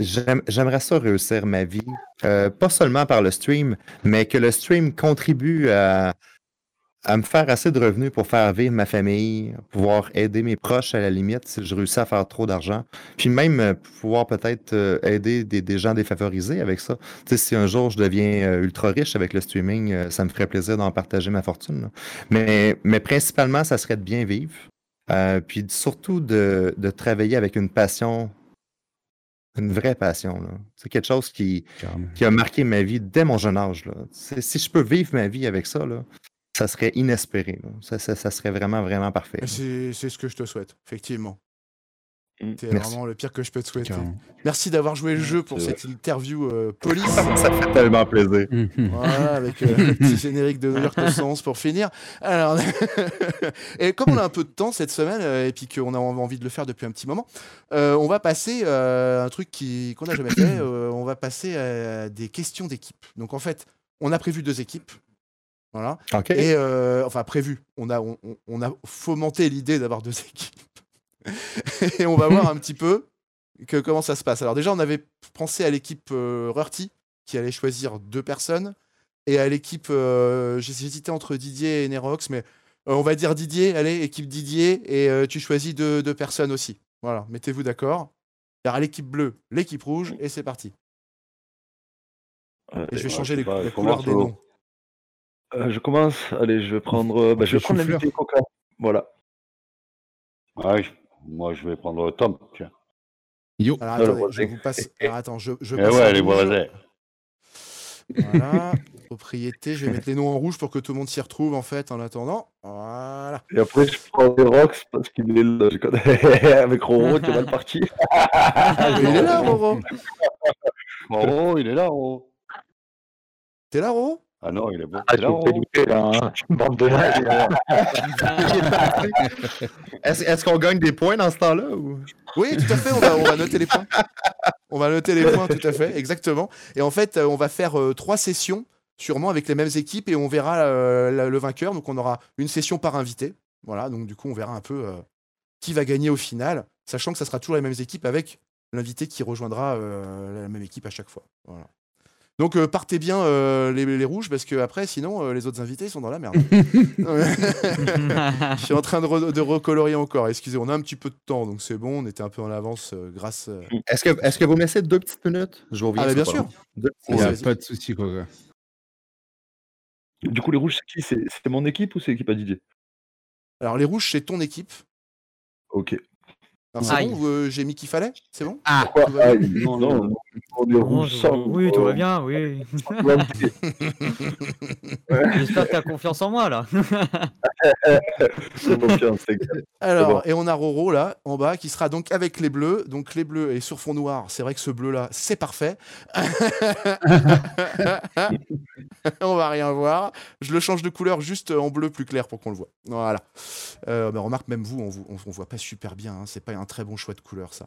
J'aime- J'aimerais ça réussir ma vie, euh, pas seulement par le stream, mais que le stream contribue à, me faire assez de revenus pour faire vivre ma famille, pouvoir aider mes proches à la limite si je réussis à faire trop d'argent, puis même euh, pouvoir peut-être euh, aider des, gens défavorisés avec ça. Tu sais, si un jour je deviens ultra riche avec le streaming, ça me ferait plaisir d'en partager ma fortune. Mais, principalement, ça serait de bien vivre, puis surtout de travailler avec une passion, une vraie passion. là. C'est quelque chose qui, a marqué ma vie dès mon jeune âge. Là. Si je peux vivre ma vie avec ça, là, ça serait inespéré. là. Ça, ça- ça serait vraiment, vraiment parfait. c'est ce que je te souhaite, effectivement. C'est Merci. vraiment le pire que je peux te souhaiter. Carrément. Merci d'avoir joué le jeu pour cette interview euh, police. Ça fait tellement plaisir. Mhm. Voilà, avec euh, le petit générique de New York Sens pour finir. Alors, [laughs] et comme on a un peu de temps cette semaine euh, et puis qu'on a envie de le faire depuis un petit moment, euh, on va passer euh, à un truc qui- qu'on n'a jamais fait. euh, on va passer à des questions d'équipe. Donc en fait, on a prévu deux équipes. Voilà. OK. Et euh, enfin prévu. On a, on a fomenté l'idée d'avoir deux [laughs] équipes. [laughs] et on va voir [laughs] un petit peu que, comment ça se passe. Alors déjà, on avait pensé à l'équipe euh, Rurty qui allait choisir deux personnes et à l'équipe, euh, j'ai hésité entre Didier et Nerox, mais euh, on va dire Didier, allez, équipe Didier, et euh, tu choisis deux, deux personnes aussi. Voilà, mettez-vous d'accord. Alors à l'équipe bleue, l'équipe rouge, et c'est parti. Euh, Et je vais changer les, couleurs commence des noms. Euh, je commence. Allez, je vais prendre. euh, bah, je vais prendre chou-fleur. l'invité Coca. Voilà. Ouais, je- moi, je vais prendre Tom. Tiens. Yo. Alors le attendez, je vous passe. Alors attends, je, je Eh passe ouais, les voisins. Voilà, propriété, je vais mettre les noms en rouge pour que tout le monde s'y retrouve en fait en attendant. Voilà. Et après, je prends des Rox parce qu'il est là. je connais- [laughs] Avec Roro qui est mal parti. Il est là, Roro Oh, il est là, oh. T'es là, Roro? Ah non, il est bon. Ah, tu me fais douter, là. hein. Bande de lâches. [laughs] Est-ce qu'on gagne des points dans ce temps-là? Ou... Oui, tout à fait, on va, on va noter les points. On va noter les points, tout à fait, exactement. Et en fait, euh, on va faire euh, trois sessions, sûrement avec les mêmes équipes, et on verra euh, la- le vainqueur. Donc, on aura une session par invité. Voilà, donc du coup, on verra un peu euh, qui va gagner au final, sachant que ça sera toujours les mêmes équipes avec l'invité qui rejoindra euh, la même équipe à chaque fois. Voilà. Donc, euh, partez bien euh, les, les rouges, parce que après, sinon, euh, les autres invités sont dans la merde. [laughs] Je suis en train de, re- de recolorier encore. Excusez, on a un petit peu de temps, donc c'est bon. On était un peu en avance euh, grâce. euh, Est-ce que, est que vous me laissez deux petites minutes? Je vous reviens. Ah, bien sûr. Deux Il n'y a pas de souci, quoi. Du coup, les rouges, c'est qui? C'est mon équipe ou c'est l'équipe à Didier? Alors, les rouges, c'est ton équipe. Ok. C'est bon, euh, j'ai mis qu'il fallait C'est bon? Ah, Ah, Non, non, on est rouge oui, tout va euh, bien, [laughs] oui. J'espère que tu as confiance en moi là. C'est bon, tiens, c'est clair. Alors, bon. et on a Roro là, en bas, qui sera donc avec les bleus. Donc, les bleus et sur fond noir, c'est vrai que ce bleu-là, c'est parfait. [laughs] on va rien voir. Je le change de couleur juste en bleu plus clair pour qu'on le voit. Voilà. Euh, bah, remarque, même vous, on, vous- on, on voit pas super bien. hein. C'est pas un très bon choix de couleur, ça.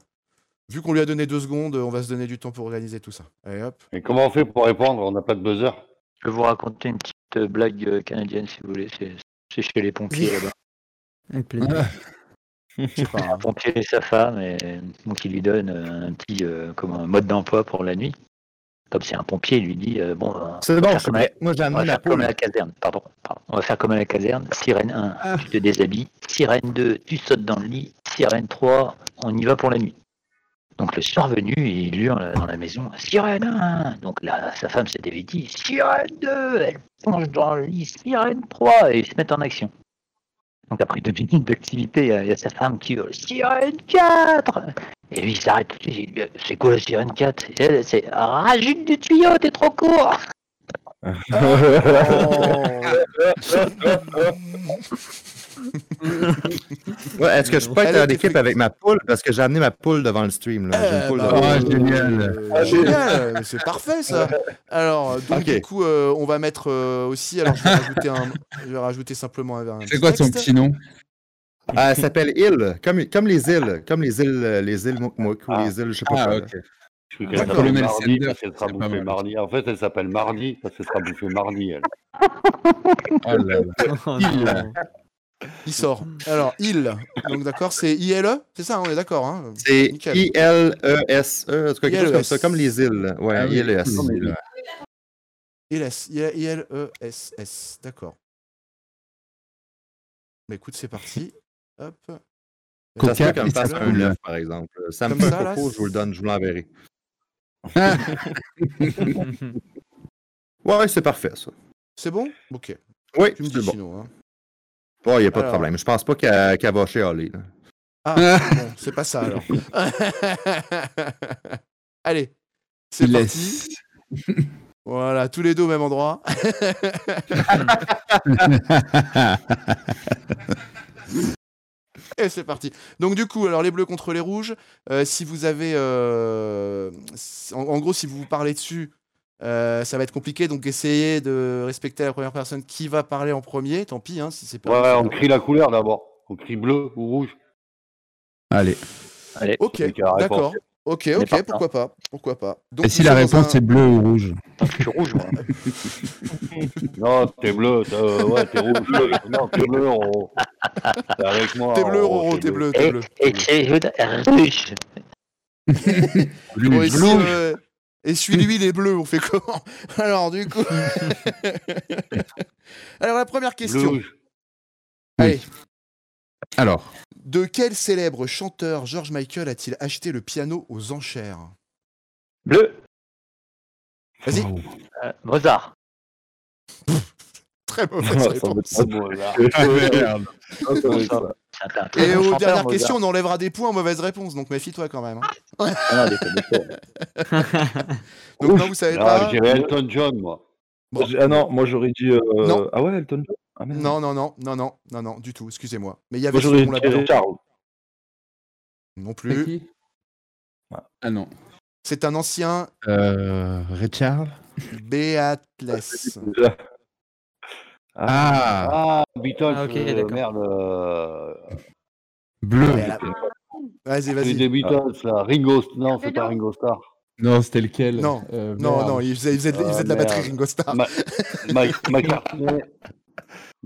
Vu qu'on lui a donné deux secondes, on va se donner du temps pour organiser tout ça. Allez hop. Et comment on fait pour répondre? On n'a pas de buzzer. Je vais vous raconter une petite euh, blague euh, canadienne, si vous voulez. C'est chez les pompiers là-bas. [laughs] Avec plaisir. [laughs] Un pompier et sa femme, et donc il lui donne euh, un petit euh, un mode d'emploi pour la nuit. comme c'est un pompier, il lui dit euh, bon, euh, C'est on va bon, comme. Moi, j'ai on amené va faire comme à la caserne. Pardon, pardon. On va faire comme à la caserne. Sirène 1, tu te déshabilles. Sirène 2, tu sautes dans le lit. Sirène 3, on y va pour la nuit. Donc le soir venu, il hurle dans la maison Sirène 1 Donc là, sa femme s'est dit Sirène 2 Elle plonge dans le lit, Sirène 3 Et ils se mettent en action. Donc après deux minutes d'activité, il y a- sa femme qui hurle Sirène 4 Et lui il s'arrête tout de suite, il dit, C'est quoi la Sirène 4 C'est elle, C'est rajoute du tuyau, t'es trop court [laughs] [laughs] [laughs] [laughs] Ouais, Est-ce que je peux être en équipe avec ma poule? Parce que j'ai amené ma poule devant le stream. là. Une Eh poule bah, devant Ah, génial. euh, génial, mais c'est parfait ça. Alors, donc du coup, euh, on va mettre euh, aussi. Alors, je vais rajouter un. Je vais rajouter simplement un. C'est quoi son petit nom? Ah, elle s'appelle île, comme, comme les îles, comme les îles, les îles Moukmouk ou Ah. les îles, je sais pas Ah, quoi. ok. Je crois qu'elle s'appelle Mardi parce qu'elle sera bouffée mardi. En fait, elle s'appelle Mardi parce qu'elle sera bouffée mardi, elle. Oh là là. [laughs] Il. sort. Alors, il. Donc, d'accord, c'est ILE C'est ça, on est d'accord. Hein C'est. I-L-E-S-E, en tout cas, quelque chose comme ça, ILES. comme les îles. Ouais, Ah oui, ILES. ILS. I-L-E-S-S. E D'accord. Bah écoute, c'est parti. Hop. Ça se Coca peut qu'elle me et fasse sa un œuf, par exemple. Ça me Comme fait ça, coco, je vous le donne, je vous l'enverrai. [laughs] Ouais, c'est parfait, ça. C'est bon? Ok. Oui, c'est dis bon. Bon, il n'y a pas de problème. Je pense pas qu'elle qu'elle va chialer. là. Ah, [laughs] bon, c'est pas ça alors. [laughs] Allez, c'est parti. Voilà, tous les deux au même endroit. [laughs] Et c'est parti. Donc du coup, alors les bleus contre les rouges. euh, si vous avez, euh, en, en gros, si vous vous parlez dessus, euh, ça va être compliqué. Donc essayez de respecter la première personne qui va parler en premier. Tant pis, hein, si c'est pas. Ouais, on crie la couleur d'abord. On crie bleu ou rouge. Allez. Allez, Ok, d'accord. Ok, est ok, partant. pourquoi pas, pourquoi pas. Donc, Et si la réponse un- c'est bleu ou rouge je suis rouge, moi. [laughs] Non, t'es bleu. t'es- euh, ouais, t'es rouge. [laughs] non, t'es bleu, Roro. T'es avec moi. T'es bleu, Roro, t'es bleu, t'es Et, bleu. et c'est rouge. Euh, et suis-lui, il est bleu, on fait comment [laughs] Alors, du coup. [laughs] Alors, la première question. Allez, Alors, de quel célèbre chanteur George Michael a-t-il acheté le piano aux enchères? Bleu. Vas-y, Wow. Euh, Mozart. très mauvaise [laughs] réponse. Ah. Ah. Ah, Et aux dernières questions, on enlèvera des points aux mauvaises réponses, donc méfie-toi quand même. hein. Ah. [laughs] Donc, non, vous savez Ah, pas. J'irai Elton John, moi. Bon. Ah non, moi j'aurais dit. euh, Non. Ah ouais, Elton John ah. Non, non, non, non, non, non, non, du tout, excusez-moi. Mais il y avait Moi dit. Charles. Non plus. qui? Ah non. C'est un ancien Euh, Ray Charles Beatles. [laughs] Déjà. Ah, Ah, Beatles, Ah, ok, euh, merde. euh, bleu. Ouais, là. Vas-y, C'est vas-y. des Beatles, là. Ringo, non, c'est pas Ringo Starr. Non, c'était lequel? Non, Euh, Non, non, il faisait, il faisait de, il faisait de la Ah, batterie. Ringo Starr. Ma- Mike, McCartney. [laughs]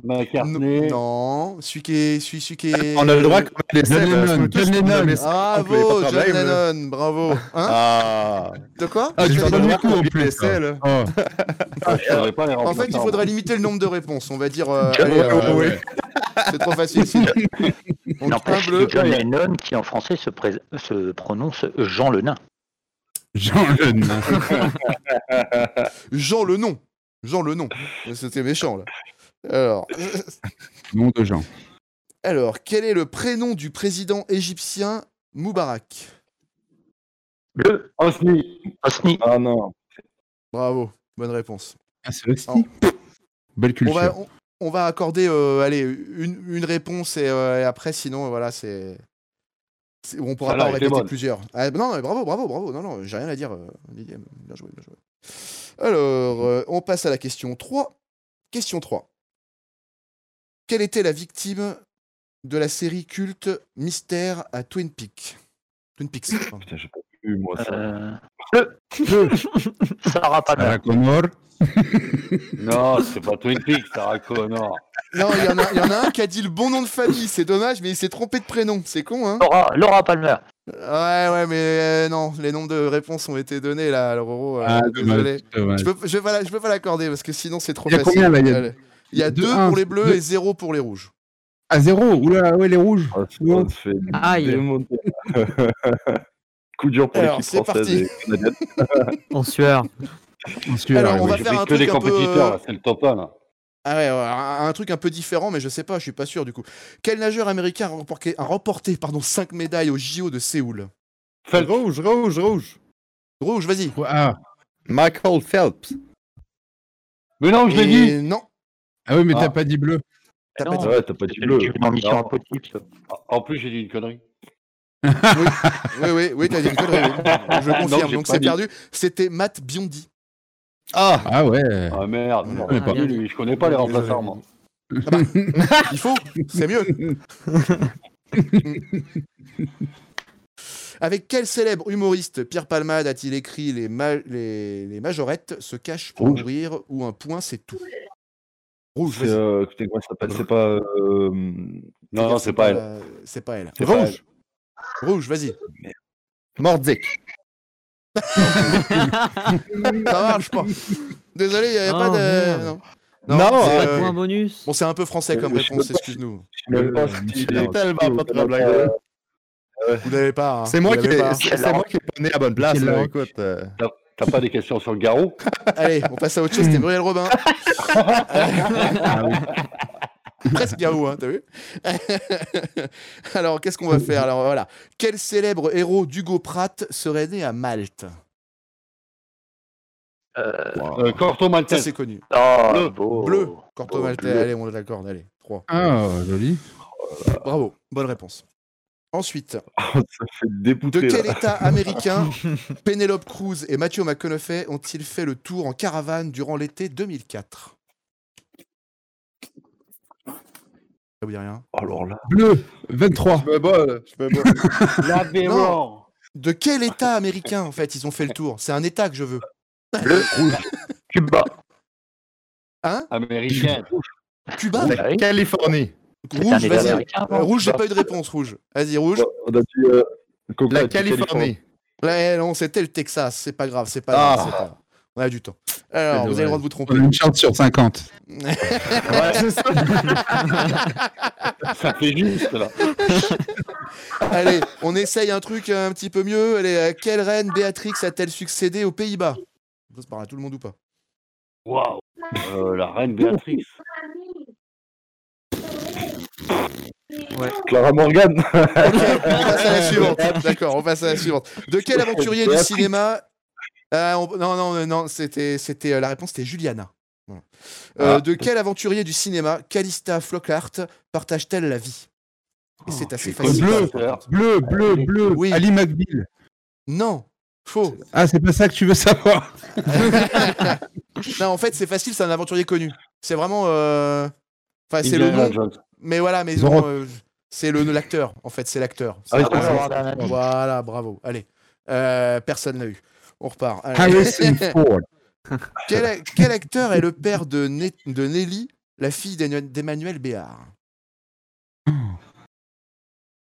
McCartney. Non, celui qui est. Celui, celui qui est... On a le droit qu'on les John Lennon, John Lennon. Bravo, John Lennon, bravo. Hein Ah, De quoi Ah, qu'on en plus. Ah, pas les En fait, il faudrait limiter le nombre de réponses. On va dire. euh, euh, ouais. C'est trop facile. [laughs] N'empêche bleu. que John Lennon, qui en français se, pré- se prononce Jean le Nain. Jean le nain. [laughs] Jean le nom. Jean le nom. C'était méchant, là. Alors, [laughs] Nom de Jean. alors, quel est le prénom du président égyptien Moubarak? Bleu. Osni. Osni. Ah non. Bravo, bonne réponse. Ah, c'est aussi. Belle On culture. va, on, on va accorder euh, allez, une, une réponse et, euh, et après, sinon, voilà, c'est. On pourra pas en répéter plusieurs. Ah, non, mais bravo, bravo, bravo. Non, non, j'ai rien à dire. euh, Didier. Bien joué, bien joué. Alors, euh, on passe à la question 3. Question 3. Quelle était la victime de la série culte Mystère à Twin Peaks? Twin Peaks. [laughs] Putain, j'ai pas vu moi ça. Euh... [laughs] Sarah Palmer. Sarah Connor. [laughs] Non, c'est pas Twin Peaks, Sarah Connor. Non, il y, en a- il y en a un qui a dit le bon nom de famille. C'est dommage, mais il s'est trompé de prénom. C'est con, hein Laura, Laura Palmer. Ouais, ouais, mais euh, non, les nombres de réponses ont été donnés là, alors Roro. euh, Ah, désolé. dommage, dommage. Je peux, je pas, la- je peux pas l'accorder parce que sinon c'est trop Il y a facile. combien, là Il y a- Allez. Il y a deux, 2 un, pour les bleus deux. et 0 pour les rouges. À zéro Oula, ouais, les rouges. Ah, se fait Aïe. [laughs] Coup dur pour l'équipe c'est française parti. et. [laughs] En sueur. Ensuite, Alors, on oui. va faire un que des truc un peu, compétiteurs, c'est le top 1, là. Ah ouais, ouais, un, un truc un peu différent, mais je sais pas, je suis pas sûr du coup. Quel nageur américain a remporté, a remporté pardon, 5 médailles au JO de Séoul? Rouge, rouge, rouge. Rouge, vas-y. Ah. Michael Phelps. Mais non, je l'ai dit Non, ah oui, mais t'as Ah. pas dit bleu. t'as Non. pas dit. Ouais, t'as pas dit bleu. En plus, j'ai dit une connerie. [laughs] Oui, oui, oui, t'as dit une connerie. oui. Je confirme, donc c'est perdu. C'était Matt Biondi. Ah, Ah ouais. Ah merde, Voilà. je connais Ah, pas bien lui, je connais pas les remplaçants, moi. Il faut, c'est mieux. [laughs] Avec quel célèbre humoriste Pierre Palmade a-t-il écrit les, ma- les, les majorettes se cachent pour Rouge. mourir ou un point c'est tout? Rouge, C'est vas-y. euh, C'est pas. euh, Non, non, c'est pas elle. euh, C'est pas elle. C'est pas Rouge. Rouge, vas-y. Mordic. Ça marche pas. Désolé, il n'y a Oh, pas de. merde. Non, Non, c'est, Pas de euh, point bonus. Bon, c'est un peu français comme Euh, réponse, pas. excuse-nous. Je même pas Euh, tellement pas de problème. Vous l'avez pas. hein. C'est moi, qui ai- pas, c'est c'est moi qui ai pas né à bonne place. Là, écoute, euh, T'as pas des questions sur le garrot [laughs] Allez, on passe à autre chose. C'était Muriel Robin. Ah [laughs] oui. Presque Garou, hein, t'as vu [laughs] Alors, qu'est-ce qu'on va faire Alors, voilà. Quel célèbre héros d'Hugo Pratt serait né à Malte Euh, euh, Corto Ça, Maltese. c'est connu. oh, Bleu. beau. Bleu, Corto Oh, Maltais. Allez, on l'accorde. Allez, 3. Ah, joli. Bravo, bonne réponse. Ensuite, [laughs] fait de quel là. état [laughs] américain Penelope Cruz et Matthew McConaughey ont-ils fait le tour en caravane durant l'été 2004 Ça vous dit rien? Alors là. Bleu, 23. je me là, je me. [laughs] De quel état américain, en fait, ils ont fait le tour? C'est un état que je veux. Bleu, rouge. Cuba. Hein? Américain. Cuba. Californie. Rouge, vas-y. rouge, j'ai pas eu de réponse, rouge. Vas-y, rouge. On a dit. euh, La Californie. Là, non, c'était le Texas, c'est pas grave, c'est pas Ah. grave. c'est pas grave. On a du temps. Alors, vous avez le droit de vous On tromper. a une chance sur 50. [laughs] Ouais, c'est ça. Ça fait juste, là. [laughs] Allez, on essaye un truc un petit peu mieux. Allez, euh, quelle reine Béatrix a-t-elle succédé aux Pays-Bas? Ça se parle à tout le monde ou pas? Waouh. Euh, la reine Béatrix. Clara Morgan. Ok, on passe à la [laughs] suivante. D'accord, on passe à la suivante. De quel aventurier du cinéma on- Non, non, non, c'était, c'était euh, la réponse, c'était Juliana. Voilà. Euh, Ah. De quel aventurier du cinéma Calista Flockhart partage-t-elle la vie? Et c'est assez facile. Bleu, bleu, bleu. Oui. Ali McBeal. Non, faux. Ah, c'est pas ça que tu veux savoir. [laughs] non, en fait, c'est facile, c'est un aventurier connu. C'est vraiment. euh, Enfin, c'est le nom. Mais voilà, mais bon, euh, c'est le l'acteur. En fait, c'est l'acteur. Ah oui, voilà, bravo. Allez, Euh, personne l'a eu. On repart. Allez. Harrison [laughs] Ford. quel, acteur est le père de, Ne- de Nelly, la fille d'Emmanuel- d'Emmanuel Béard?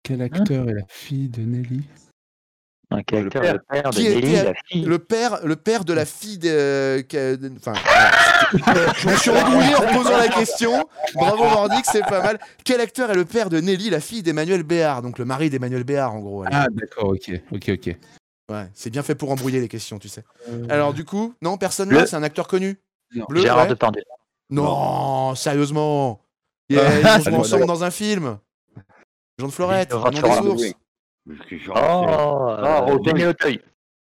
Quel acteur est la fille de Nelly? Un caractère, père. le père de Qui Nelly, était la fille. le père, le père de la fille de. Enfin, [laughs] je me suis embrouillé en posant la question. Bravo Mordic, c'est pas mal. Quel acteur est le père de Nelly, la fille d'Emmanuel Béard? Donc le mari d'Emmanuel Béard, en gros. allez. Ah, d'accord, ok, ok, ok. Ouais, c'est bien fait pour embrouiller les questions, tu sais. Alors du coup, non, personne Le- là, c'est un acteur connu. Non. Bleu, Gérard ouais. Depardieu. Non, sérieusement. Ils [laughs] Ah, ils jouent ensemble dans un film. Jean de Florette, Jean nom des Oh, Ah, euh, Auteuil. Auteuil.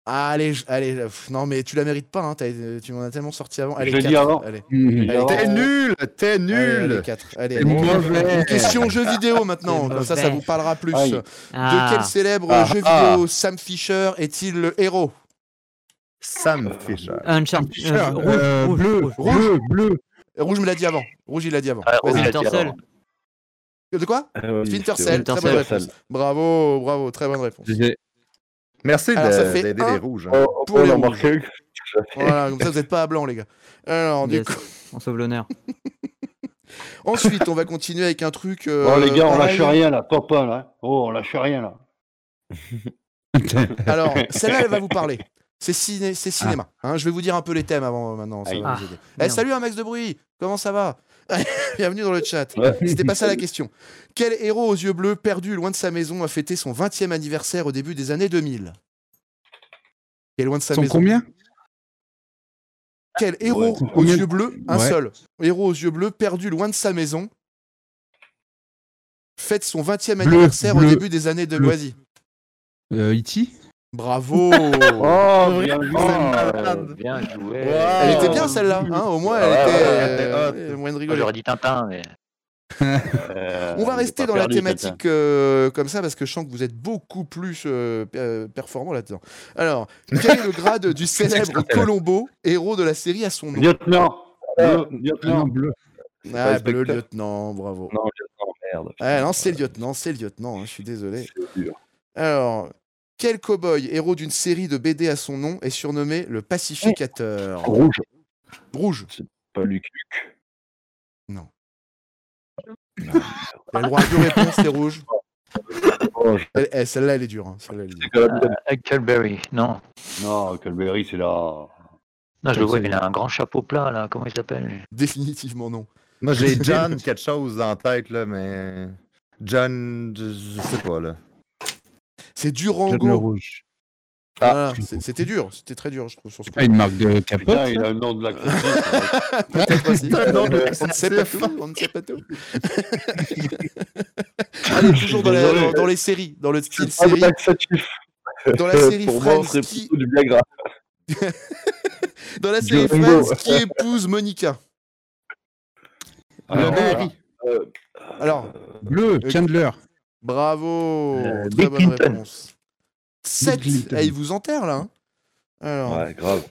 Allez, allez, euh, pff, non mais tu la mérites pas, hein, t'as- tu m'en as tellement sorti avant. Allez, Je l'ai dit quatre, avant. Allez. Allez, T'es nul, t'es allez, allez, nul. quatre. Allez, C'est allez. mauvais. Une question jeu vidéo maintenant, comme ça, ça vous parlera plus. De Ah. quel célèbre Ah, jeu ah. vidéo Sam Fisher est-il le héros? Sam Fisher. Uncharted. Euh, rouge, euh, rouge, bleu, rouge. bleu, bleu. Rouge me l'a dit avant. Rouge il l'a dit avant. Ah, Vas-y. Rouge, il a dit avant. De quoi? Ah oui, Cell, très bonne réponse. Bravo, bravo, très bonne réponse. Merci Alors, ça fait de- d'aider un. les rouges. hein. Oh, Pour on les en rouges. Voilà, comme ça vous n'êtes pas à blanc les gars. Alors du Yes. coup, On sauve l'honneur. [laughs] ensuite on va continuer avec un truc. euh, Oh les gars, on lâche rien là, top 1 là. Oh, on lâche rien là. [laughs] Alors, [laughs] celle-là, elle va vous parler. C'est ciné, c'est cinéma. hein. je vais vous dire un peu les thèmes avant euh, maintenant. Ça Aïe. va Ah, vous aider. Eh, salut un max de bruit, comment ça va? [laughs] Bienvenue dans le chat. Ouais. C'était pas ça la question. Quel héros aux yeux bleus, perdu loin de sa maison, a fêté son 20e anniversaire au début des années 2000 Qui est loin de sa maison. combien? Quel héros aux combien? yeux bleus, un Ouais. seul, héros aux yeux bleus, perdu loin de sa maison, fête son 20e Bleu, anniversaire au début des années de bleu. Vas-y. euh, E.T. Bravo [laughs] Oh, bien joué. Oh, bien joué. Elle était bien celle-là, hein, au moins elle était euh, euh, moyen de rigoler. J'aurais dit Tintin, mais. [laughs] Euh, On va rester dans la thématique euh, comme ça parce que je sens que vous êtes beaucoup plus performant là-dedans. Alors, quel est le grade du [laughs] célèbre Colombo, héros de la série à son nom? Lieutenant. Ah Lieutenant. non, bleu. Ah, bleu lieutenant, bravo. Non, lieutenant, merde. Ah, non, c'est lieutenant, c'est lieutenant, hein, je suis désolé. Alors, quel cow-boy, héros d'une série de BD à son nom, est surnommé le pacificateur Rouge. Rouge. Pas Luc Luc. Non. Il a le droit à deux réponses, c'est rouge. Oh, je- Eh, eh, Celle-là, elle est dure. hein, celle-là, elle est dure. c'est. Euh, Huckleberry, non. Non, Culberry, c'est là. Non, je le vois, il a un grand chapeau plat, là. Comment il s'appelle? Définitivement non. Moi, j'ai [laughs] John quelque chose en tête, là, mais. John, je, je sais pas, là. C'est le Durango. rouge. Voilà, C'était dur, c'était très dur, je trouve, sur ce. Ah, une marque de capote. Putain, il a un nom de. [laughs] Peut-être aussi. [laughs] Euh, on ne sait pas tout. On ne sait pas tout. [laughs] Allez, toujours dans, la- Désolé. dans- dans les séries, dans le style Ah, série, dans la série Pour Friends, qui, plutôt du Viagra. dans la série. Friends, qui épouse Monica Alors, Mary. Euh, Alors, Bleu, Chandler. Bravo, Euh, très bonne Clinton. réponse. 7, Clinton. il vous enterre là. hein. Alors, Ouais, grave.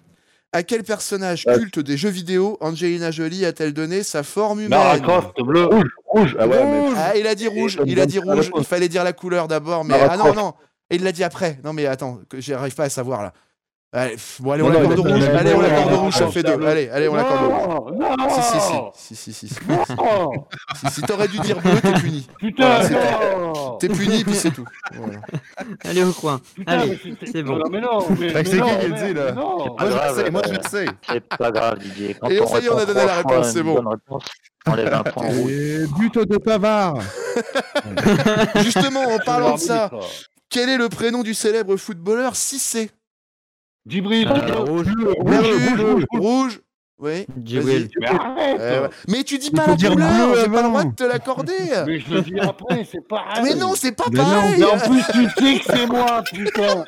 à quel personnage Ouais. culte des jeux vidéo Angelina Jolie a-t-elle donné sa forme humaine Lara Croft, bleu. Rouge, rouge. Ah ouais, mais. Ah, il a dit rouge, il a dit rouge. Il fallait dire la couleur d'abord, mais ah non non, et il l'a dit après. Non mais attends, que j'arrive pas à savoir là. Allez, bon allez, on non, l'accorde il a- rouge. Allez, on il a- l'accorde il a- rouge, ça fait deux. Allez, allez, on l'accorde rouge. Non, non, Si si si, si si si. si. non. Si, si t'aurais dû dire bleu, t'es puni. Putain, Voilà, c'est non. T'es puni puis c'est tout. Voilà. Allez au coin. Allez, c'est bon. Non, mais non, mais, mais c'est qui qui le dit, là? Moi, je le sais, moi, je le sais. C'est pas grave, Didier. Et ça y est, on a donné la réponse, c'est bon. bonne réponse, on enlève un point rouge. Et but de Pavard. [laughs] Justement, en parlant de ça, quel est le prénom du célèbre footballeur Cissé? Djibril. Euh, rouge. Rouge, rouge. Oui. Djibril. Mais arrête Euh. Mais tu dis Il pas faut la dire couleur, bleu j'ai pas le droit de te l'accorder. [laughs] Mais je le dis après, c'est pareil. Mais non, c'est pas Mais non. pareil. Mais en plus, tu sais que c'est moi, putain.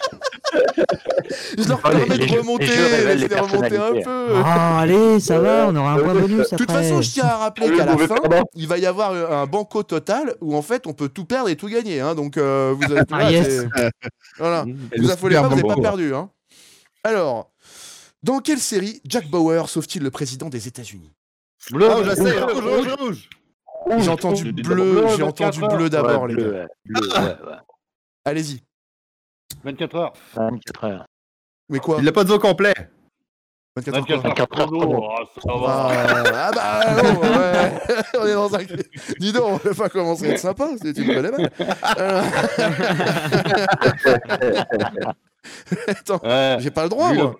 Je leur Allez, permets de jeux- remonter, laissez remonter un peu. Ah, allez, ça va, on aura un point bonus De toute façon, je tiens à rappeler Le qu'à la fin, il va y avoir euh, un banco total où en fait on peut tout perdre et tout gagner. hein. donc euh, vous avez Ah, yes. [laughs] voilà. Vous le affolez pas, vous n'avez pas perdu. Hein. Alors, dans quelle série Jack Bauer sauve-t-il le président des États-Unis? Bleu, Oh, je sais, rouge, rouge, rouge, rouge. J'ai entendu rouge. bleu, j'ai 24 entendu bleu d'abord, Ouais, les bleu, gars. ouais. Bleu, ouais, ouais. Allez-y. 24 heures. 24 heures. Mais quoi? Il l'a pas dit au complet. 24 heures 24 quoi heures. 24 heures chrono. chrono. Ah, ça va. Ah, ah bah non, ouais. [laughs] on est dans un... Dis donc, on va pas commencer à être sympa, c'est- tu me connais mal. Alors- [laughs] Attends, Ouais. j'ai pas le droit, Vu moi.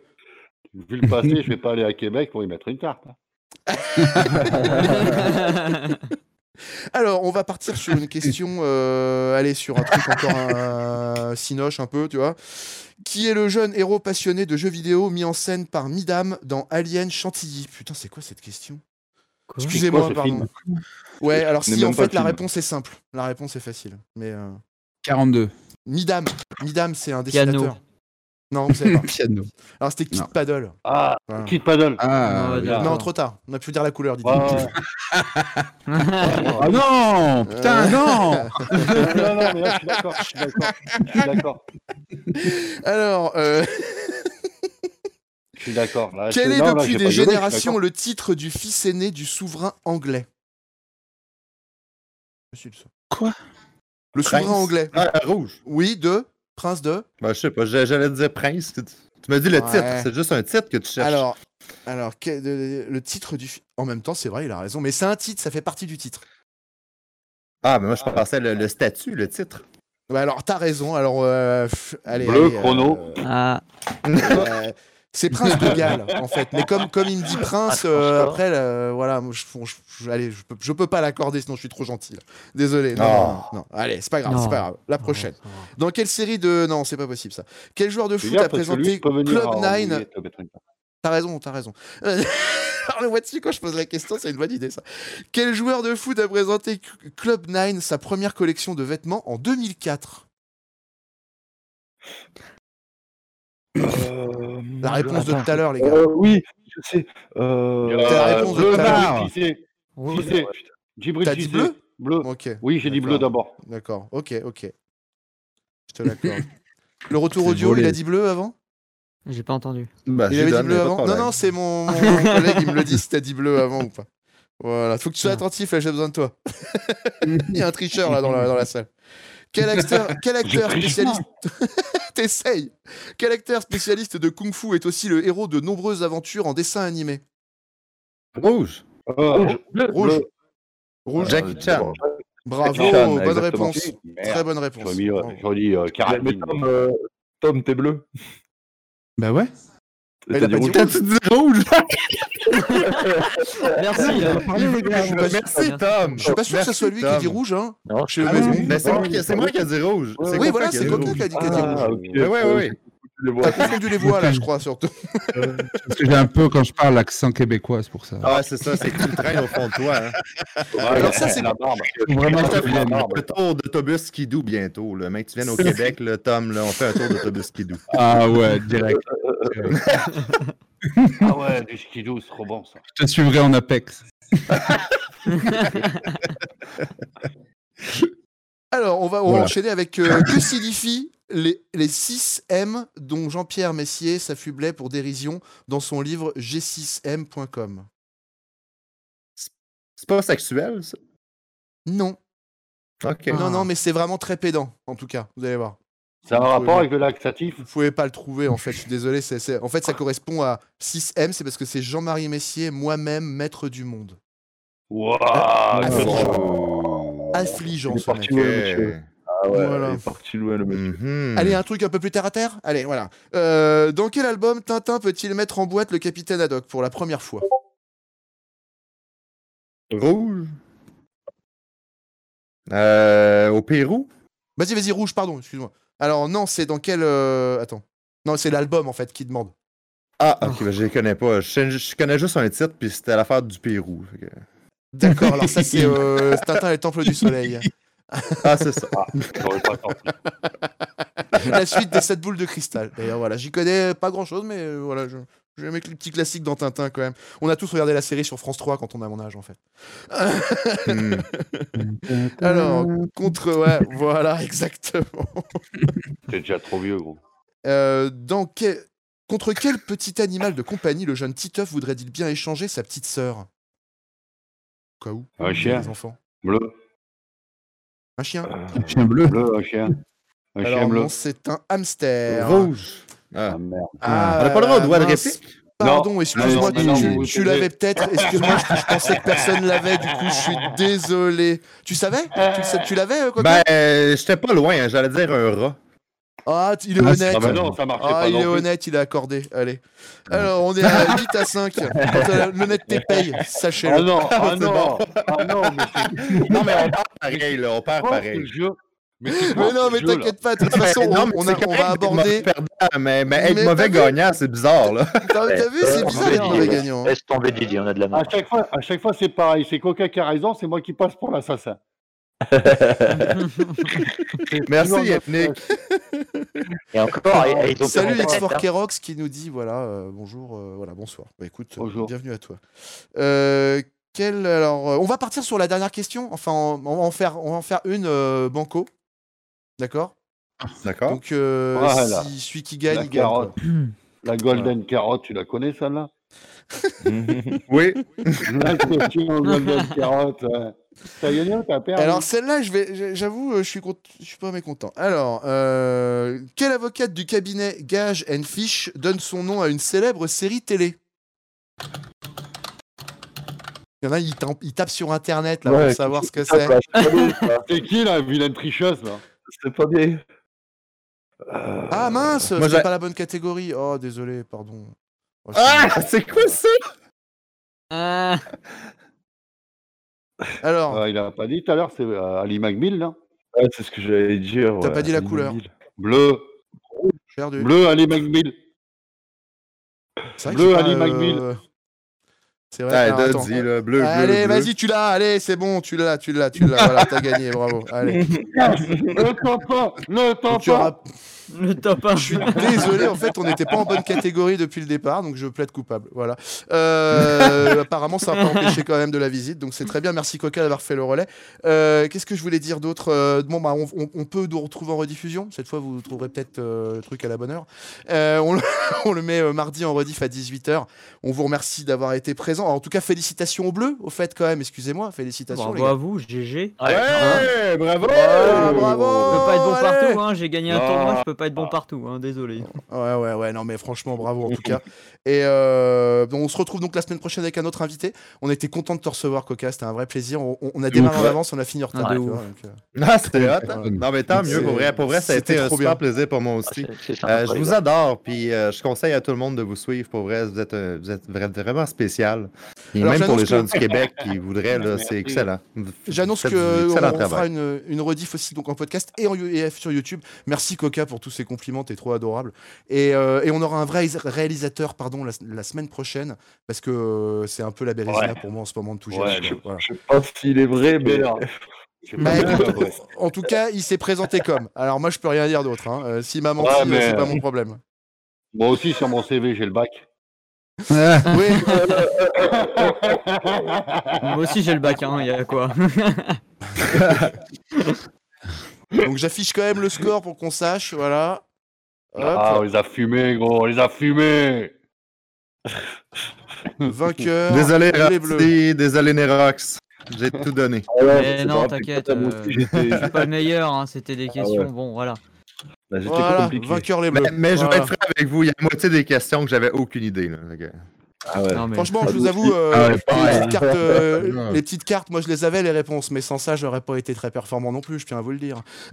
le- Vu le passé, je vais pas aller à Québec pour y mettre une tarte. hein. [laughs] Alors, on va partir sur une [laughs] question, euh, allez, sur un truc encore un cinoche un peu, tu vois. Qui est le jeune héros passionné de jeux vidéo mis en scène par Midam dans Alien Chantilly? Putain, c'est quoi cette question? Excusez-moi, pardon. Ouais, alors si en fait la film. réponse est simple, la réponse est facile. Mais euh, 42. Midam, Midam, c'est un Piano. Non, vous savez [laughs] pas. Piano. Alors c'était Kid Non. Paddle. Ah, Voilà. Kid Paddle. Ah, oui. Non, trop tard. On a pu dire la couleur, dites Ouais, ouais. [laughs] Ah non Putain, non [laughs] non, non, mais là, je suis d'accord. Je suis d'accord. Je suis d'accord. Alors, euh, Je suis d'accord. Là, quel je- est non, là, depuis j'ai des je suis générations le titre du fils aîné du souverain anglais? Monsieur le Quoi? Le Prince. souverain anglais. Ah, rouge. Oui, de Prince de? Ben, je sais pas, j'a- j'allais te dire Prince. Tu m'as dit le Ouais. titre, c'est juste un titre que tu cherches. Alors, alors le titre du. fi- En même temps, c'est vrai, il a raison, mais c'est un titre, ça fait partie du titre. Ah, mais moi je pensais le, le statut, le titre. Ouais, alors t'as raison. Alors euh, pff, allez. Bleu, allez, chrono. euh, Ah, [laughs] euh, c'est Prince de Galles en fait. Mais comme comme il me dit Prince, Ah, euh, après là, voilà, moi, je, je- je- allez, je peux, je peux pas l'accorder sinon je suis trop gentil. Désolé. Non, non, non, non. Allez, c'est pas grave, c'est pas grave. La prochaine. Dans quelle série de non, c'est pas possible ça. Quel joueur de foot a présenté Club à 9 embrouiller Top Gun. T'as raison, t'as raison. [laughs] Alors le dessus quand je pose la question, c'est une bonne idée ça. Quel joueur de foot a présenté Club 9 sa première collection de vêtements en 2004 Euh, La réponse de tout à l'heure, les gars. euh, oui, je sais. Euh, la réponse de bleu, tout à l'heure. bleu, qui c'est Oui, Qui c'est Djibril T'as dit bleu Bleu. Ok. Oui, j'ai dit bleu d'abord. D'accord, ok, ok. Je te l'accorde. [laughs] Le retour audio, volé. il a dit bleu avant? J'ai pas entendu. Bah, Il avait dit bleu avant Non, non, c'est mon, collègue, il me le dit si t'as dit bleu avant ou pas. Voilà, faut que tu sois attentif, là, j'ai besoin de toi. [laughs] il y a un tricheur là dans la, dans la salle. Quel acteur, [laughs] quel acteur triche spécialiste [laughs] T'essayes Quel acteur spécialiste de Kung Fu est aussi le héros de nombreuses aventures en dessin animé? Rouge. Euh, bleu, Rouge. bleu. Rouge. Jackie Chan. Bravo, Jackie Chan, bonne réponse. Merde. Très bonne réponse. J'aurais euh, dit euh, Mais Carabine. Tom, euh, Tom, t'es bleu. Bah ouais. T'as a dit rouge. dit rouge. Merci. euh, Je suis pas, Merci, Tom. je suis pas sûr que ce soit lui qui dit rouge, hein. Non, oui, c'est moi, qui- ai dit rouge. Oui, Oui, voilà, qui a c'est rouge. qui a dit a rouge. Ah, ouais. Je les vois. T'as confondu les voix là, je crois, surtout. [laughs] Parce que j'ai un peu, quand je parle, l'accent québécois, c'est pour ça. Ah, c'est ça, c'est que tu traînes au fond de toi. Hein. Alors ça, c'est. Vraiment, le tour d'autobus Skidoo bientôt. Là. Mec, tu viennes au [laughs] Québec, Tom, là, on fait un tour d'autobus Skidoo. Ah ouais, direct. Ah ouais, du skidoo, c'est trop bon ça. Je te suivrai en Apex. [laughs] Alors, on va, on va Voilà. enchaîner avec euh, que signifient les, les 6 M dont Jean-Pierre Messier s'affublait pour dérision dans son livre g6m.com. C'est pas sexuel, ça? Non, Ok. non, non, mais c'est vraiment très pédant, en tout cas, vous allez voir. Ça a un rapport pouvez- avec le laxatif Vous pouvez pas le trouver, en fait, je suis désolé. En fait, ça correspond à 6M, c'est parce que c'est Jean-Marie Messier, moi-même, maître du monde. Waouh Oh. Affligeant, Il est ce parti mec. loin, le monsieur. Ah ouais, Voilà. il est parti loin, le monsieur. Mhm. Allez, un truc un peu plus terre à terre? Allez, voilà. Euh, dans quel album Tintin peut-il mettre en boîte le capitaine Haddock pour la première fois? Rouge. Euh, au Pérou? Vas-y, vas-y, rouge, pardon, excuse-moi. Alors, non, c'est dans quel. euh, Attends. Non, c'est l'album, en fait, qui demande. Ah, ok, ben, je les connais pas. Je, connais juste un titre, puis c'était l'affaire du Pérou. que- D'accord, alors ça, c'est euh, Tintin et le Temple du Soleil. [laughs] Ah, c'est ça. Pas compris. la suite des 7 boules de cristal. D'ailleurs, voilà, j'y connais pas grand-chose, mais euh, voilà, je. J'ai aimé les petits classiques dans Tintin quand même. On a tous regardé la série sur France 3 quand on a mon âge en fait. Hmm. [laughs] Alors, contre. Ouais, voilà, [laughs] exactement. T'es déjà trop vieux, gros. Euh, dans Contre quel petit animal de compagnie le jeune Titeuf voudrait-il bien échanger sa petite sœur? Cas où Un chien. des enfants. Bleu, Un chien Un chien bleu. bleu, un chien. Un Alors chien bleu. non, c'est un hamster. Rouge. Ah Ah. merde. Ah, On n'a pas le droit de droit de réplique? Pardon, Non. excuse-moi, non, tu, tu l'avais peut-être. Excuse-moi, je, je pensais que personne l'avait, du coup, je suis désolé. Tu savais? Tu, tu l'avais, euh, Coco? Ben, euh, j'étais pas loin, hein, j'allais dire un rat. Ah, il est Ah, honnête. Ah bah non, ça marchait Ah, pas il est plus. honnête, il est accordé. Allez. Alors, on est à 8 à 5. Quand euh, l'honnêteté paye, sachez-le. Ah non, ah [laughs] C'est non, bon. ah non, mais Non, mais on perd pareil, là, on perd quoi pareil. Mais non, mais t'inquiète pas, de toute façon, non, on, mais on a- on va aborder. perdant, mais, mais être Mais mauvais gagnant, c'est bizarre, là. [laughs] T'as vu, c'est bizarre d'être mauvais gagnant. hein. Laisse tomber Didier, on a de la À marge. chaque fois, à chaque fois c'est pareil. C'est Coca qui a raison, c'est moi qui passe pour l'assassin. [laughs] Merci, Yannick. Et encore, et- et Salut pas X4 hein. Kerox qui nous dit voilà, euh, bonjour, euh, voilà, bonsoir. Bah écoute, Bonjour. bienvenue à toi. Euh, quel, alors, euh, on va partir sur la dernière question. Enfin, on, on va en faire, on va en faire une euh, banco. D'accord? D'accord. Donc, euh, Voilà. si celui qui gagne, La il gagne. carotte. quoi. [clears throat] La Golden Carotte, tu la connais celle-là? [laughs] Oui. [laughs] La question Golden Carotte. ouais. T'as gagné ou t'as perdu Alors celle-là, je vais, j'ai- j'avoue, euh, je suis, cont- je suis pas mécontent. Alors, euh, quelle avocate du cabinet Gage and Fish donne son nom à une célèbre série télé? Il y en a, ils tapent sur internet là Ouais, pour savoir ce que c'est. C'est qui la vilaine tricheuse là? C'est pas bien. Ah mince, Moi, c'est j'ai- pas la bonne catégorie. Oh, désolé, pardon. Oh, Ah, c'est quoi ça? Ah, [laughs] Alors, Ah, il a pas dit tout à l'heure, c'est euh, Ali McBeal, là Ouais, c'est ce que j'allais dire. T'as ouais, pas dit la Ali couleur. McBeal. Bleu. perdu. Bleu, Ali vrai Bleu, Ali pas, McBeal. euh, C'est vrai. Ah, alors, t'as attends. dit, là, bleu, bleu, Allez, bleu. vas-y, tu l'as. Allez, c'est bon, tu l'as, tu l'as, tu l'as. Voilà, t'as gagné, bravo. Allez. [laughs] Ne t'en pas Ne t'en Tu pas le top 1. Je suis désolé, en fait, on n'était pas en bonne catégorie depuis le départ, donc je plaide coupable. Voilà. Euh, [laughs] apparemment, ça n'a pas empêché quand même de la visite, donc c'est très bien. Merci Coca d'avoir fait le relais. Euh, Qu'est-ce que je voulais dire d'autre? Euh, Bon, bah, on, on- on peut nous retrouver en rediffusion. Cette fois, vous trouverez peut-être euh, le truc à la bonne heure. Euh, on, le, [laughs] on le met euh, mardi en rediff à 18h. On vous remercie d'avoir été présent. En tout cas, félicitations aux Bleus, au fait, quand même. Excusez-moi, félicitations. Bravo les gars. à vous, GG. Ouais, bravo! Bravo Je peux pas être bon allez. partout, hein. j'ai gagné un Ah. tournoi, je peux pas être bon partout, hein. désolé. Ouais, ouais, ouais, non, mais franchement, bravo en tout [laughs] cas. Et euh, on se retrouve donc la semaine prochaine avec un autre invité. On était content de te recevoir, Coca, c'était un vrai plaisir. On, on- a démarré en Ouais. avance, on a fini en retard. Ah, donc, euh, Ah, c'était hot. hein? Ouais. Non, mais tant mieux, pour vrai. Pour vrai, ça a été un trop super bien. plaisir pour moi Ah, aussi. c'est- c'est sympa, Euh, je vous adore, puis euh, je conseille à tout le monde de vous suivre. Pour vrai, vous êtes, vous êtes vra- vraiment spécial. Et Alors, même pour les gens du Québec qui voudraient, là, c'est excellent. J'annonce faites que du on, excellent on fera une, une rediff aussi donc en podcast et en UEF sur YouTube. Merci Coca pour tous ces compliments, t'es trop adorable. Et, euh, et on aura un vrai réalisateur pardon la, la semaine prochaine parce que euh, c'est un peu la Bérésina Ouais. pour moi en ce moment de tout Ouais, gérer, je-. Voilà. Je sais pas s'il est vrai, mais. [laughs] Bah, écoute, en tout cas, il s'est présenté comme. Alors moi, je peux rien dire d'autre. Hein. Euh, S'il m'a menti, Ouais, euh, mais- c'est pas mon problème. Moi aussi, sur mon CV, j'ai le bac. [laughs] Oui. [laughs] Moi aussi j'ai le bac, hein, il y a quoi. Donc j'affiche quand même le score pour qu'on sache. Voilà. Hop. Ah, on les a fumés, gros, on les a fumés. Vainqueur. Désolé, les Bleus. Rapti, désolé, Nerox. J'ai [laughs] tout donné. Ah Mais non, t'inquiète, euh, Je suis pas le meilleur, hein, c'était des questions, ouais. bon voilà. Bah, Voilà, compliqué. vainqueur les Mais, Bleus. mais je vais être franc avec vous, il y a la moitié des questions que j'avais aucune idée. Là. Que- Ah ouais. Non, mais... Franchement, je vous avoue, euh, Ah ouais, les, petites cartes, euh, [laughs] Ouais. les petites cartes, moi je les avais les réponses, mais sans ça, j'aurais pas été très performant non plus, je tiens à vous le dire. [laughs]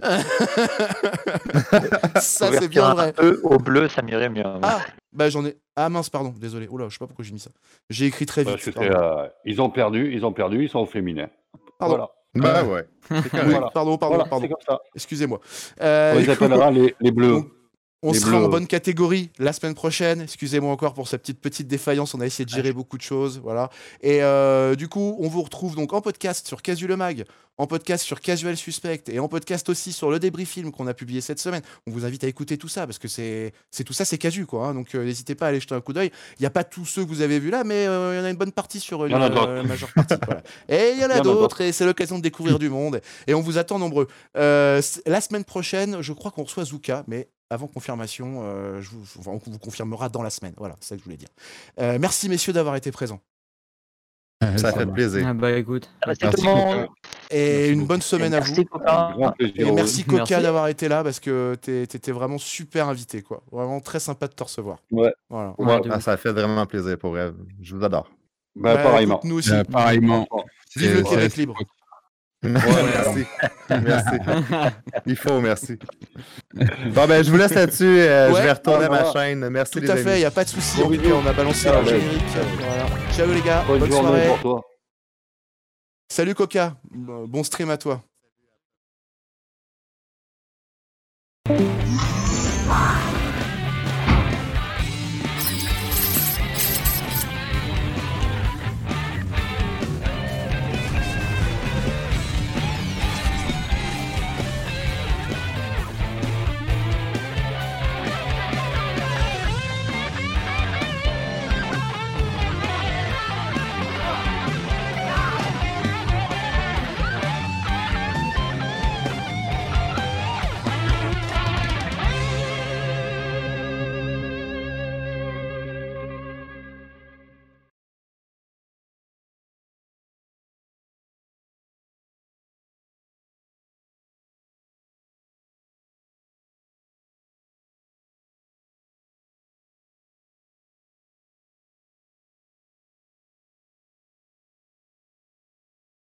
ça, c'est bien vrai. E au bleu, ça m'irait mieux. Ah, bah j'en ai. Ah mince, pardon, désolé. Oula, je sais pas pourquoi j'ai mis ça. J'ai écrit très vite. euh, ils ont perdu, ils ont perdu, ils sont au féminin. Pardon. Voilà. Bah ouais. Voilà. pardon, pardon, Voilà, pardon. Excusez-moi. Euh, On les écoute, appellera les, les bleus. donc, on Les sera en bonne catégorie la semaine prochaine. Excusez-moi encore pour cette petite petite défaillance. On a essayé de gérer beaucoup de choses, voilà. Et euh, du coup, on vous retrouve donc en podcast sur Casu le Mag, en podcast sur Casual Suspect et en podcast aussi sur le débris film qu'on a publié cette semaine. On vous invite à écouter tout ça parce que c'est c'est tout ça, c'est Casu quoi. hein. donc euh, n'hésitez pas à aller jeter un coup d'œil. Il n'y a pas tous ceux que vous avez vus là, mais euh, il y en a une bonne partie sur euh, d'autres. la majeure partie. [laughs] voilà. Et il y en a d'autres et c'est l'occasion de découvrir du monde. Et on vous attend nombreux. Euh, la semaine prochaine, je crois qu'on reçoit Zuka, mais avant confirmation, euh, je vous, enfin, on vous confirmera dans la semaine. Voilà, c'est ça que je voulais dire. Euh, merci messieurs d'avoir été présents. Ça fait va. plaisir. Ah bah écoute. Merci Merci tout le monde. Et Merci une bonne semaine à vous. plaisir. Et merci Coca Merci. d'avoir été là parce que t'étais vraiment super invité, quoi. Vraiment très sympa de te recevoir. Ouais. Voilà. Ouais, Ah, ça fait vraiment plaisir pour elle. Je vous adore. Bah, Bah, pareillement. écoute, nous aussi. Pareillement. Vive le Québec c'est- merci. merci. [laughs] Il faut, merci. Bon, ben, je vous laisse là-dessus. euh, Ouais. je vais retourner à ma chaîne. Merci, Tout les à amis. fait, il n'y a pas de souci. Bon on a balancé Ah, le ouais. générique. Voilà. Ciao les gars, Bonne, soirée. pour toi. Salut Coca, bon bon stream à toi.